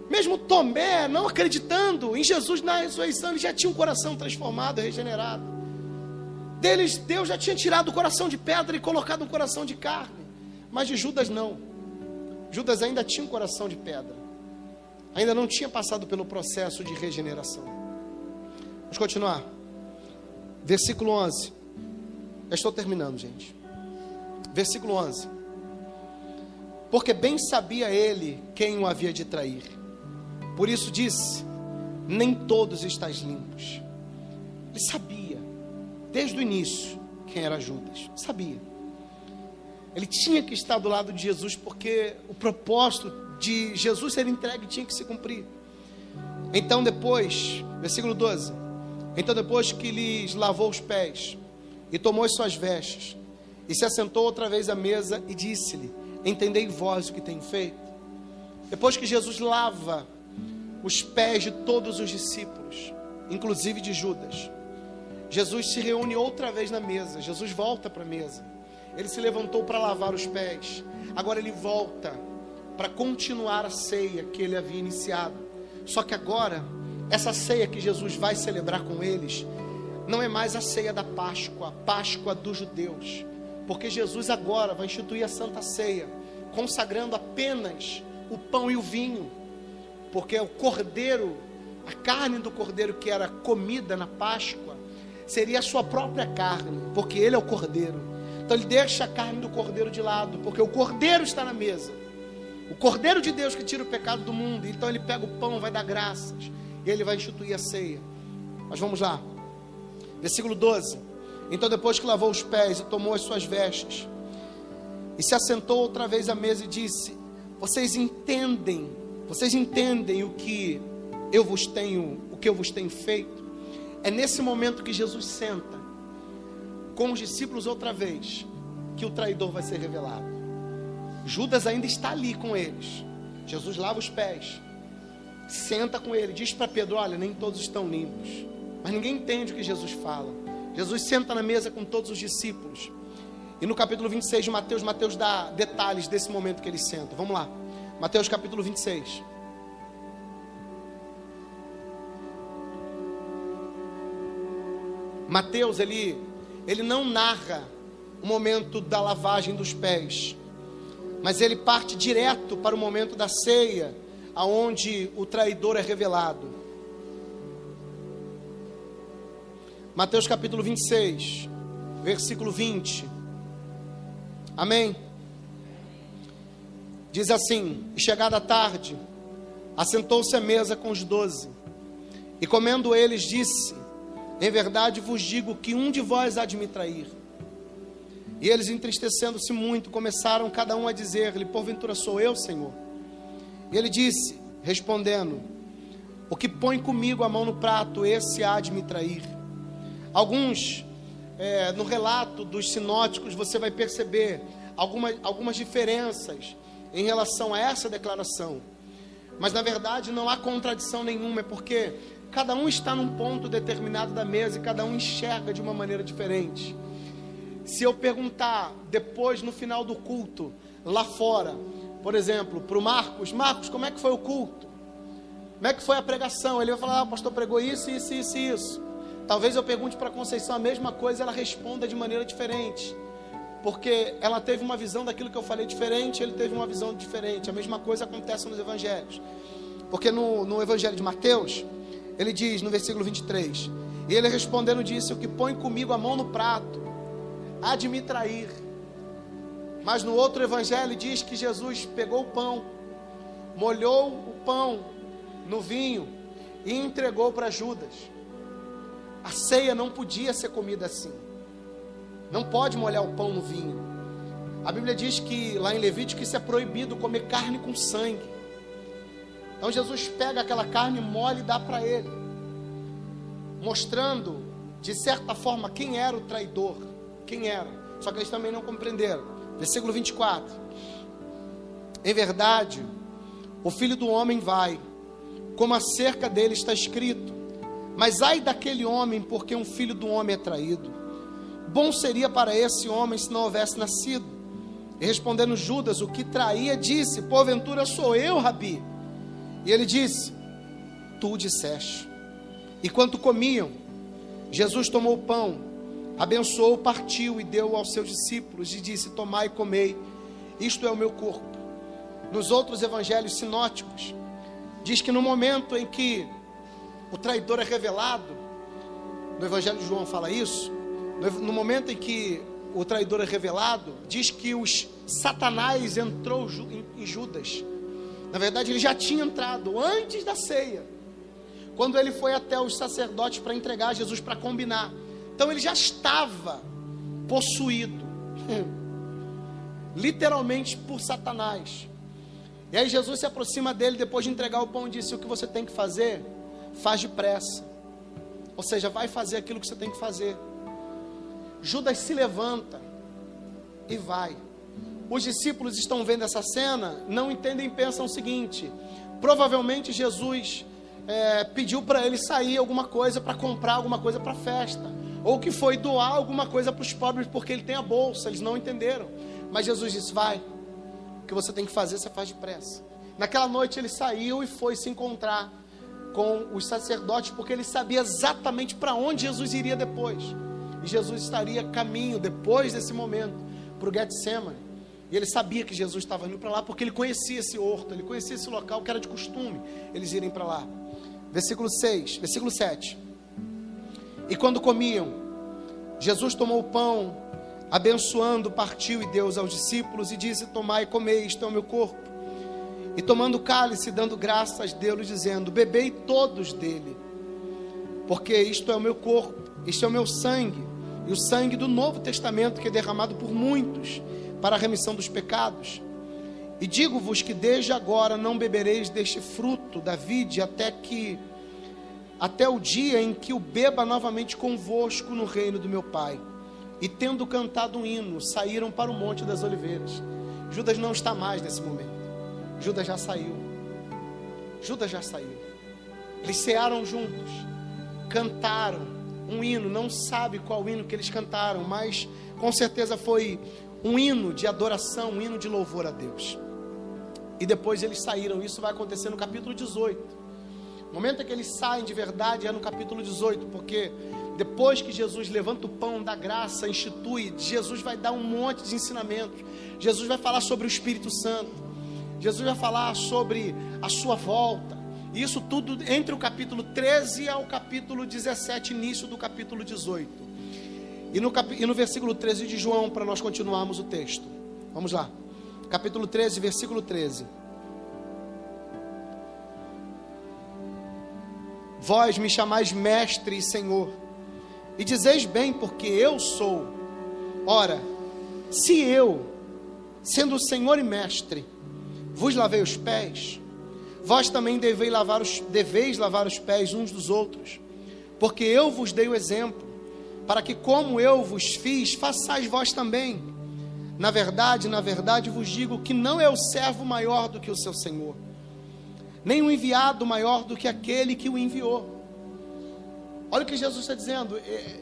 Mesmo Tomé não acreditando em Jesus na ressurreição, ele já tinha um coração transformado, regenerado. Deles, Deus já tinha tirado o coração de pedra e colocado um coração de carne. Mas de Judas não. Judas ainda tinha um coração de pedra. Ainda não tinha passado pelo processo de regeneração. Vamos continuar. Versículo 11. Já estou terminando, gente. Versículo 11. Porque bem sabia ele quem o havia de trair por isso disse: Nem todos estáis limpos. Ele sabia, desde o início, quem era Judas. Sabia. Ele tinha que estar do lado de Jesus, porque o propósito de Jesus ser entregue tinha que se cumprir. Então, depois, versículo 12: Então, depois que lhes lavou os pés e tomou as suas vestes, e se assentou outra vez à mesa e disse-lhe: Entendei vós o que tenho feito. Depois que Jesus lava os pés de todos os discípulos, inclusive de Judas. Jesus se reúne outra vez na mesa. Jesus volta para a mesa. Ele se levantou para lavar os pés. Agora ele volta para continuar a ceia que ele havia iniciado. Só que agora, essa ceia que Jesus vai celebrar com eles, não é mais a ceia da Páscoa, a Páscoa dos judeus. Porque Jesus agora vai instituir a Santa Ceia, consagrando apenas o pão e o vinho. Porque o cordeiro, a carne do cordeiro que era comida na Páscoa, seria a sua própria carne, porque ele é o cordeiro. Então ele deixa a carne do cordeiro de lado, porque o cordeiro está na mesa. O cordeiro de Deus que tira o pecado do mundo. Então ele pega o pão, vai dar graças, e ele vai instituir a ceia. Mas vamos lá. Versículo 12. Então depois que lavou os pés e tomou as suas vestes, e se assentou outra vez à mesa e disse: Vocês entendem, vocês entendem o que eu vos tenho, o que eu vos tenho feito? É nesse momento que Jesus senta com os discípulos outra vez que o traidor vai ser revelado. Judas ainda está ali com eles. Jesus lava os pés, senta com ele, diz para Pedro: Olha, nem todos estão limpos. Mas ninguém entende o que Jesus fala. Jesus senta na mesa com todos os discípulos. E no capítulo 26 de Mateus, Mateus dá detalhes desse momento que ele senta. Vamos lá. Mateus capítulo 26. Mateus, ele, ele não narra o momento da lavagem dos pés, mas ele parte direto para o momento da ceia, aonde o traidor é revelado. Mateus capítulo 26, versículo 20. Amém? Diz assim: E chegada a tarde, assentou-se à mesa com os doze, e comendo eles, disse: em verdade vos digo que um de vós há de me trair. E eles, entristecendo-se muito, começaram cada um a dizer-lhe: Porventura sou eu, Senhor? E ele disse, respondendo: O que põe comigo a mão no prato, esse há de me trair. Alguns, é, no relato dos sinóticos, você vai perceber algumas, algumas diferenças em relação a essa declaração. Mas na verdade não há contradição nenhuma, é porque Cada um está num ponto determinado da mesa e cada um enxerga de uma maneira diferente. Se eu perguntar depois, no final do culto, lá fora, por exemplo, para o Marcos: Marcos, como é que foi o culto? Como é que foi a pregação? Ele vai falar: ah, o pastor pregou isso, isso, isso, isso. Talvez eu pergunte para a Conceição a mesma coisa, ela responda de maneira diferente. Porque ela teve uma visão daquilo que eu falei diferente, ele teve uma visão diferente. A mesma coisa acontece nos evangelhos. Porque no, no evangelho de Mateus, ele diz no versículo 23: E ele respondendo disse: O que põe comigo a mão no prato, há de me trair. Mas no outro evangelho diz que Jesus pegou o pão, molhou o pão no vinho e entregou para Judas. A ceia não podia ser comida assim. Não pode molhar o pão no vinho. A Bíblia diz que lá em Levítico isso é proibido comer carne com sangue. Então Jesus pega aquela carne mole e dá para ele, mostrando de certa forma quem era o traidor, quem era. Só que eles também não compreenderam. Versículo 24. Em verdade, o filho do homem vai, como acerca dele está escrito. Mas ai daquele homem, porque um filho do homem é traído. Bom seria para esse homem se não houvesse nascido. E respondendo Judas, o que traía, disse: Porventura sou eu, Rabi. E ele disse: Tu disseste. E quando comiam, Jesus tomou o pão, abençoou, partiu e deu aos seus discípulos e disse: Tomai e comei, isto é o meu corpo. Nos outros evangelhos sinóticos, diz que no momento em que o traidor é revelado, no evangelho de João fala isso, no momento em que o traidor é revelado, diz que os Satanás entrou em Judas na verdade, ele já tinha entrado antes da ceia. Quando ele foi até os sacerdotes para entregar Jesus para combinar. Então ele já estava possuído. Literalmente por Satanás. E aí Jesus se aproxima dele depois de entregar o pão e disse: O que você tem que fazer, faz depressa. Ou seja, vai fazer aquilo que você tem que fazer. Judas se levanta e vai. Os discípulos estão vendo essa cena, não entendem e pensam o seguinte: provavelmente Jesus é, pediu para ele sair alguma coisa para comprar alguma coisa para a festa, ou que foi doar alguma coisa para os pobres porque ele tem a bolsa, eles não entenderam. Mas Jesus disse: Vai, o que você tem que fazer, você faz depressa. Naquela noite ele saiu e foi se encontrar com os sacerdotes, porque ele sabia exatamente para onde Jesus iria depois. E Jesus estaria caminho, depois desse momento, para o Getsemane. E ele sabia que Jesus estava indo para lá, porque ele conhecia esse horto, ele conhecia esse local que era de costume eles irem para lá. Versículo 6, versículo 7. E quando comiam, Jesus tomou o pão, abençoando, partiu e deu aos discípulos e disse: Tomai e comei, isto é o meu corpo. E tomando o cálice, dando graças, deu-lhe, dizendo: Bebei todos dele, porque isto é o meu corpo, isto é o meu sangue, e o sangue do Novo Testamento que é derramado por muitos para a remissão dos pecados. E digo-vos que desde agora não bebereis deste fruto da vide até que até o dia em que o beba novamente convosco no reino do meu Pai. E tendo cantado um hino, saíram para o monte das oliveiras. Judas não está mais nesse momento. Judas já saiu. Judas já saiu. Eles cearam juntos, cantaram um hino, não sabe qual hino que eles cantaram, mas com certeza foi um hino de adoração, um hino de louvor a Deus. E depois eles saíram. Isso vai acontecer no capítulo 18. O momento em que eles saem de verdade é no capítulo 18, porque depois que Jesus levanta o pão da graça, institui, Jesus vai dar um monte de ensinamentos. Jesus vai falar sobre o Espírito Santo. Jesus vai falar sobre a sua volta. Isso tudo entre o capítulo 13 ao capítulo 17, início do capítulo 18. E no, cap... e no versículo 13 de João, para nós continuarmos o texto. Vamos lá capítulo 13, versículo 13. Vós me chamais mestre e senhor, e dizeis bem, porque eu sou. Ora, se eu, sendo senhor e mestre, vos lavei os pés, vós também deveis lavar os, deveis lavar os pés uns dos outros, porque eu vos dei o exemplo, para que, como eu vos fiz, façais vós também. Na verdade, na verdade vos digo que não é o servo maior do que o seu senhor, nem o enviado maior do que aquele que o enviou. Olha o que Jesus está dizendo: é,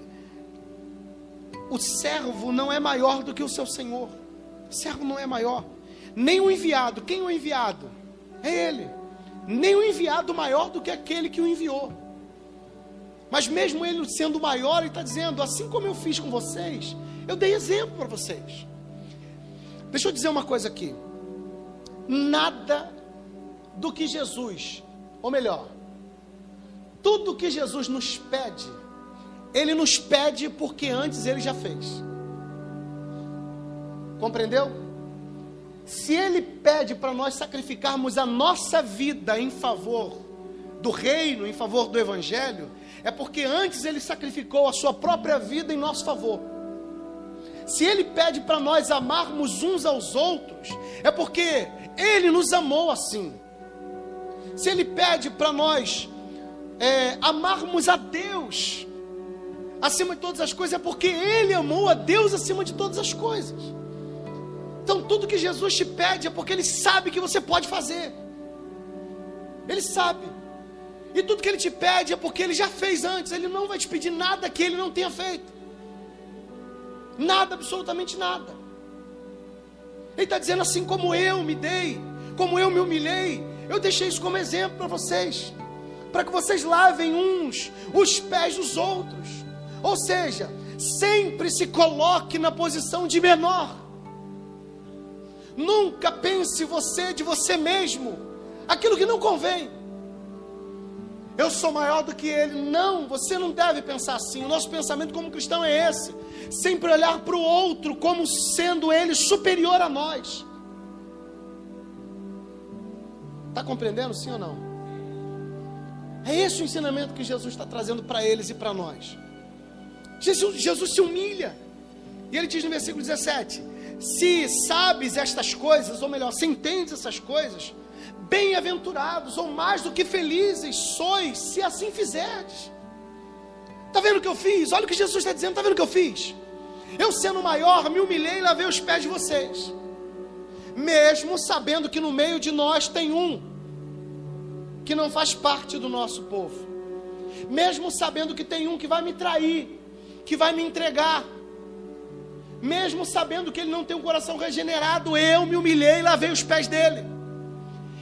o servo não é maior do que o seu senhor, o servo não é maior, nem o enviado. Quem o enviado? É ele, nem o enviado maior do que aquele que o enviou. Mas mesmo ele sendo maior, ele está dizendo: assim como eu fiz com vocês, eu dei exemplo para vocês. Deixa eu dizer uma coisa aqui. Nada do que Jesus, ou melhor, tudo que Jesus nos pede, Ele nos pede porque antes Ele já fez. Compreendeu? Se Ele pede para nós sacrificarmos a nossa vida em favor do reino, em favor do Evangelho, é porque antes Ele sacrificou a Sua própria vida em nosso favor. Se Ele pede para nós amarmos uns aos outros, é porque Ele nos amou assim. Se Ele pede para nós é, amarmos a Deus acima de todas as coisas, é porque Ele amou a Deus acima de todas as coisas. Então, tudo que Jesus te pede é porque Ele sabe que você pode fazer. Ele sabe. E tudo que Ele te pede é porque Ele já fez antes. Ele não vai te pedir nada que Ele não tenha feito. Nada, absolutamente nada. Ele está dizendo assim como eu me dei, como eu me humilhei, eu deixei isso como exemplo para vocês, para que vocês lavem uns os pés dos outros. Ou seja, sempre se coloque na posição de menor. Nunca pense você de você mesmo aquilo que não convém. Eu sou maior do que ele. Não, você não deve pensar assim. O nosso pensamento como cristão é esse sempre olhar para o outro como sendo ele superior a nós. Está compreendendo, sim ou não? É esse o ensinamento que Jesus está trazendo para eles e para nós. Jesus, Jesus se humilha. E ele diz no versículo 17: Se sabes estas coisas, ou melhor, se entendes essas coisas, bem-aventurados ou mais do que felizes sois, se assim fizerdes. Está vendo o que eu fiz? Olha o que Jesus está dizendo, está vendo o que eu fiz? Eu, sendo maior, me humilhei e lavei os pés de vocês, mesmo sabendo que no meio de nós tem um. que não faz parte do nosso povo, mesmo sabendo que tem um que vai me trair, que vai me entregar, mesmo sabendo que ele não tem um coração regenerado, eu me humilhei e lavei os pés dele.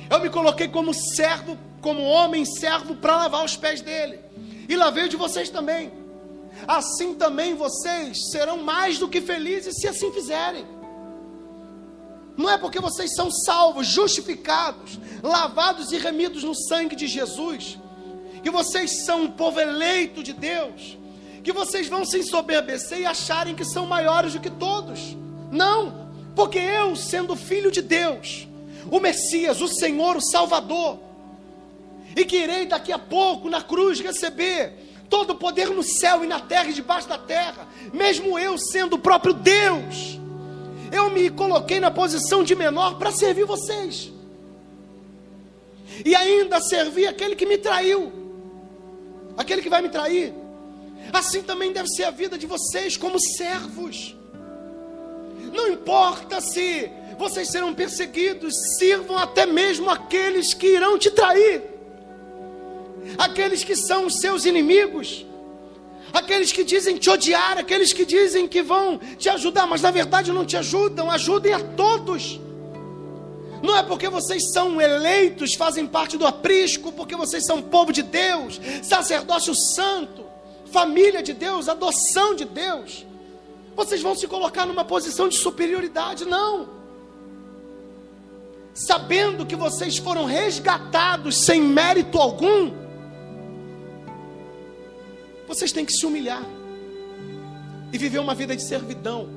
Eu me coloquei como servo, como homem servo para lavar os pés dele. E lavei de vocês também. Assim também vocês serão mais do que felizes se assim fizerem. Não é porque vocês são salvos, justificados, lavados e remidos no sangue de Jesus, que vocês são um povo eleito de Deus, que vocês vão se ensoberbecer e acharem que são maiores do que todos. Não, porque eu, sendo filho de Deus, o Messias, o Senhor, o Salvador, e que irei daqui a pouco na cruz receber todo o poder no céu e na terra e debaixo da terra, mesmo eu sendo o próprio Deus, eu me coloquei na posição de menor para servir vocês, e ainda servir aquele que me traiu, aquele que vai me trair. Assim também deve ser a vida de vocês como servos. Não importa se vocês serão perseguidos, sirvam até mesmo aqueles que irão te trair, aqueles que são os seus inimigos, aqueles que dizem te odiar, aqueles que dizem que vão te ajudar, mas na verdade não te ajudam, ajudem a todos. Não é porque vocês são eleitos, fazem parte do aprisco, porque vocês são povo de Deus, sacerdócio santo, família de Deus, adoção de Deus. Vocês vão se colocar numa posição de superioridade, não. Sabendo que vocês foram resgatados sem mérito algum, vocês têm que se humilhar e viver uma vida de servidão,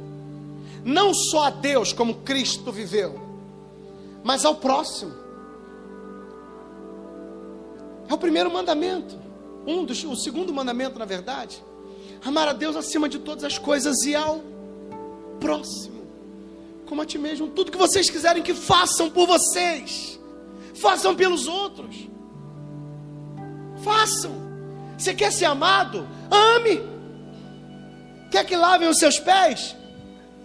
não só a Deus, como Cristo viveu, mas ao próximo. É o primeiro mandamento um dos, o segundo mandamento, na verdade, amar a Deus acima de todas as coisas e ao próximo, como a ti mesmo. Tudo que vocês quiserem que façam por vocês, façam pelos outros. Façam. Você quer ser amado? Ame. Quer que lavem os seus pés?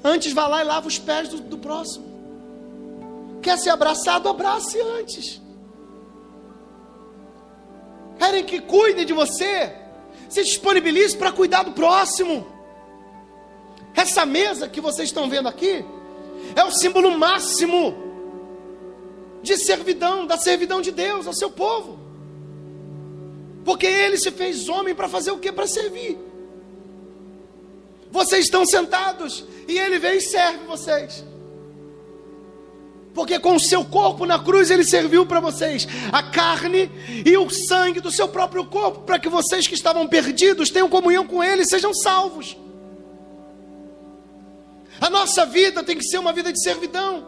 Antes vá lá e lava os pés do, do próximo. Quer ser abraçado? Abrace antes querem que cuide de você, se disponibilize para cuidar do próximo. Essa mesa que vocês estão vendo aqui é o símbolo máximo de servidão, da servidão de Deus ao seu povo. Porque ele se fez homem para fazer o que? Para servir. Vocês estão sentados e ele vem e serve vocês porque com o seu corpo na cruz ele serviu para vocês a carne e o sangue do seu próprio corpo, para que vocês que estavam perdidos tenham comunhão com ele e sejam salvos. A nossa vida tem que ser uma vida de servidão.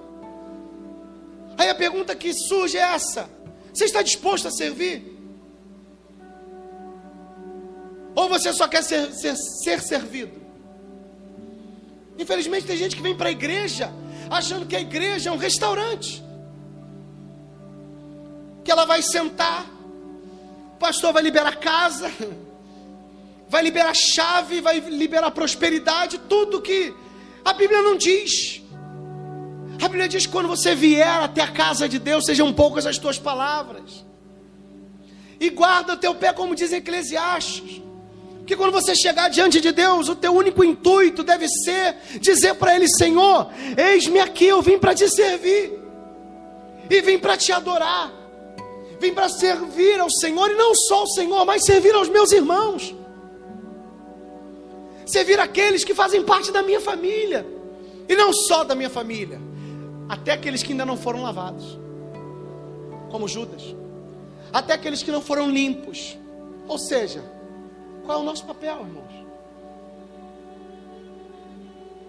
Aí a pergunta que surge é essa: você está disposto a servir? Ou você só quer ser, ser, ser servido? Infelizmente tem gente que vem para a igreja achando que a igreja é um restaurante. Que ela vai sentar, o pastor vai liberar casa, vai liberar chave, vai liberar prosperidade, tudo que a Bíblia não diz. A Bíblia diz que quando você vier até a casa de Deus, sejam poucas as tuas palavras. E guarda o teu pé, como diz Eclesiastes. Que quando você chegar diante de Deus, o teu único intuito deve ser dizer para Ele: Senhor, eis-me aqui, eu vim para te servir, e vim para te adorar, vim para servir ao Senhor, e não só ao Senhor, mas servir aos meus irmãos, servir aqueles que fazem parte da minha família, e não só da minha família, até aqueles que ainda não foram lavados, como Judas, até aqueles que não foram limpos, ou seja, qual é o nosso papel, irmãos?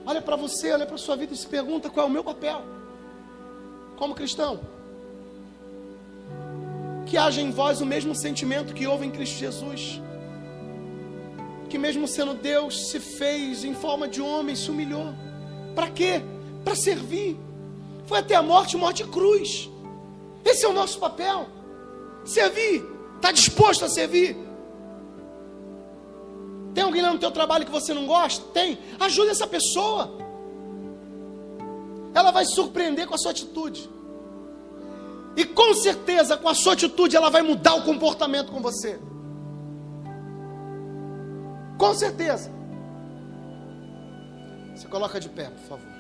Olha para você, olha para a sua vida e se pergunta qual é o meu papel como cristão. Que haja em vós o mesmo sentimento que houve em Cristo Jesus. Que mesmo sendo Deus, se fez em forma de homem, se humilhou. Para quê? Para servir. Foi até a morte, morte cruz. Esse é o nosso papel. Servir. Está disposto a servir? Tem alguém lá no teu trabalho que você não gosta? Tem. Ajude essa pessoa. Ela vai surpreender com a sua atitude. E com certeza, com a sua atitude, ela vai mudar o comportamento com você. Com certeza. Você coloca de pé, por favor.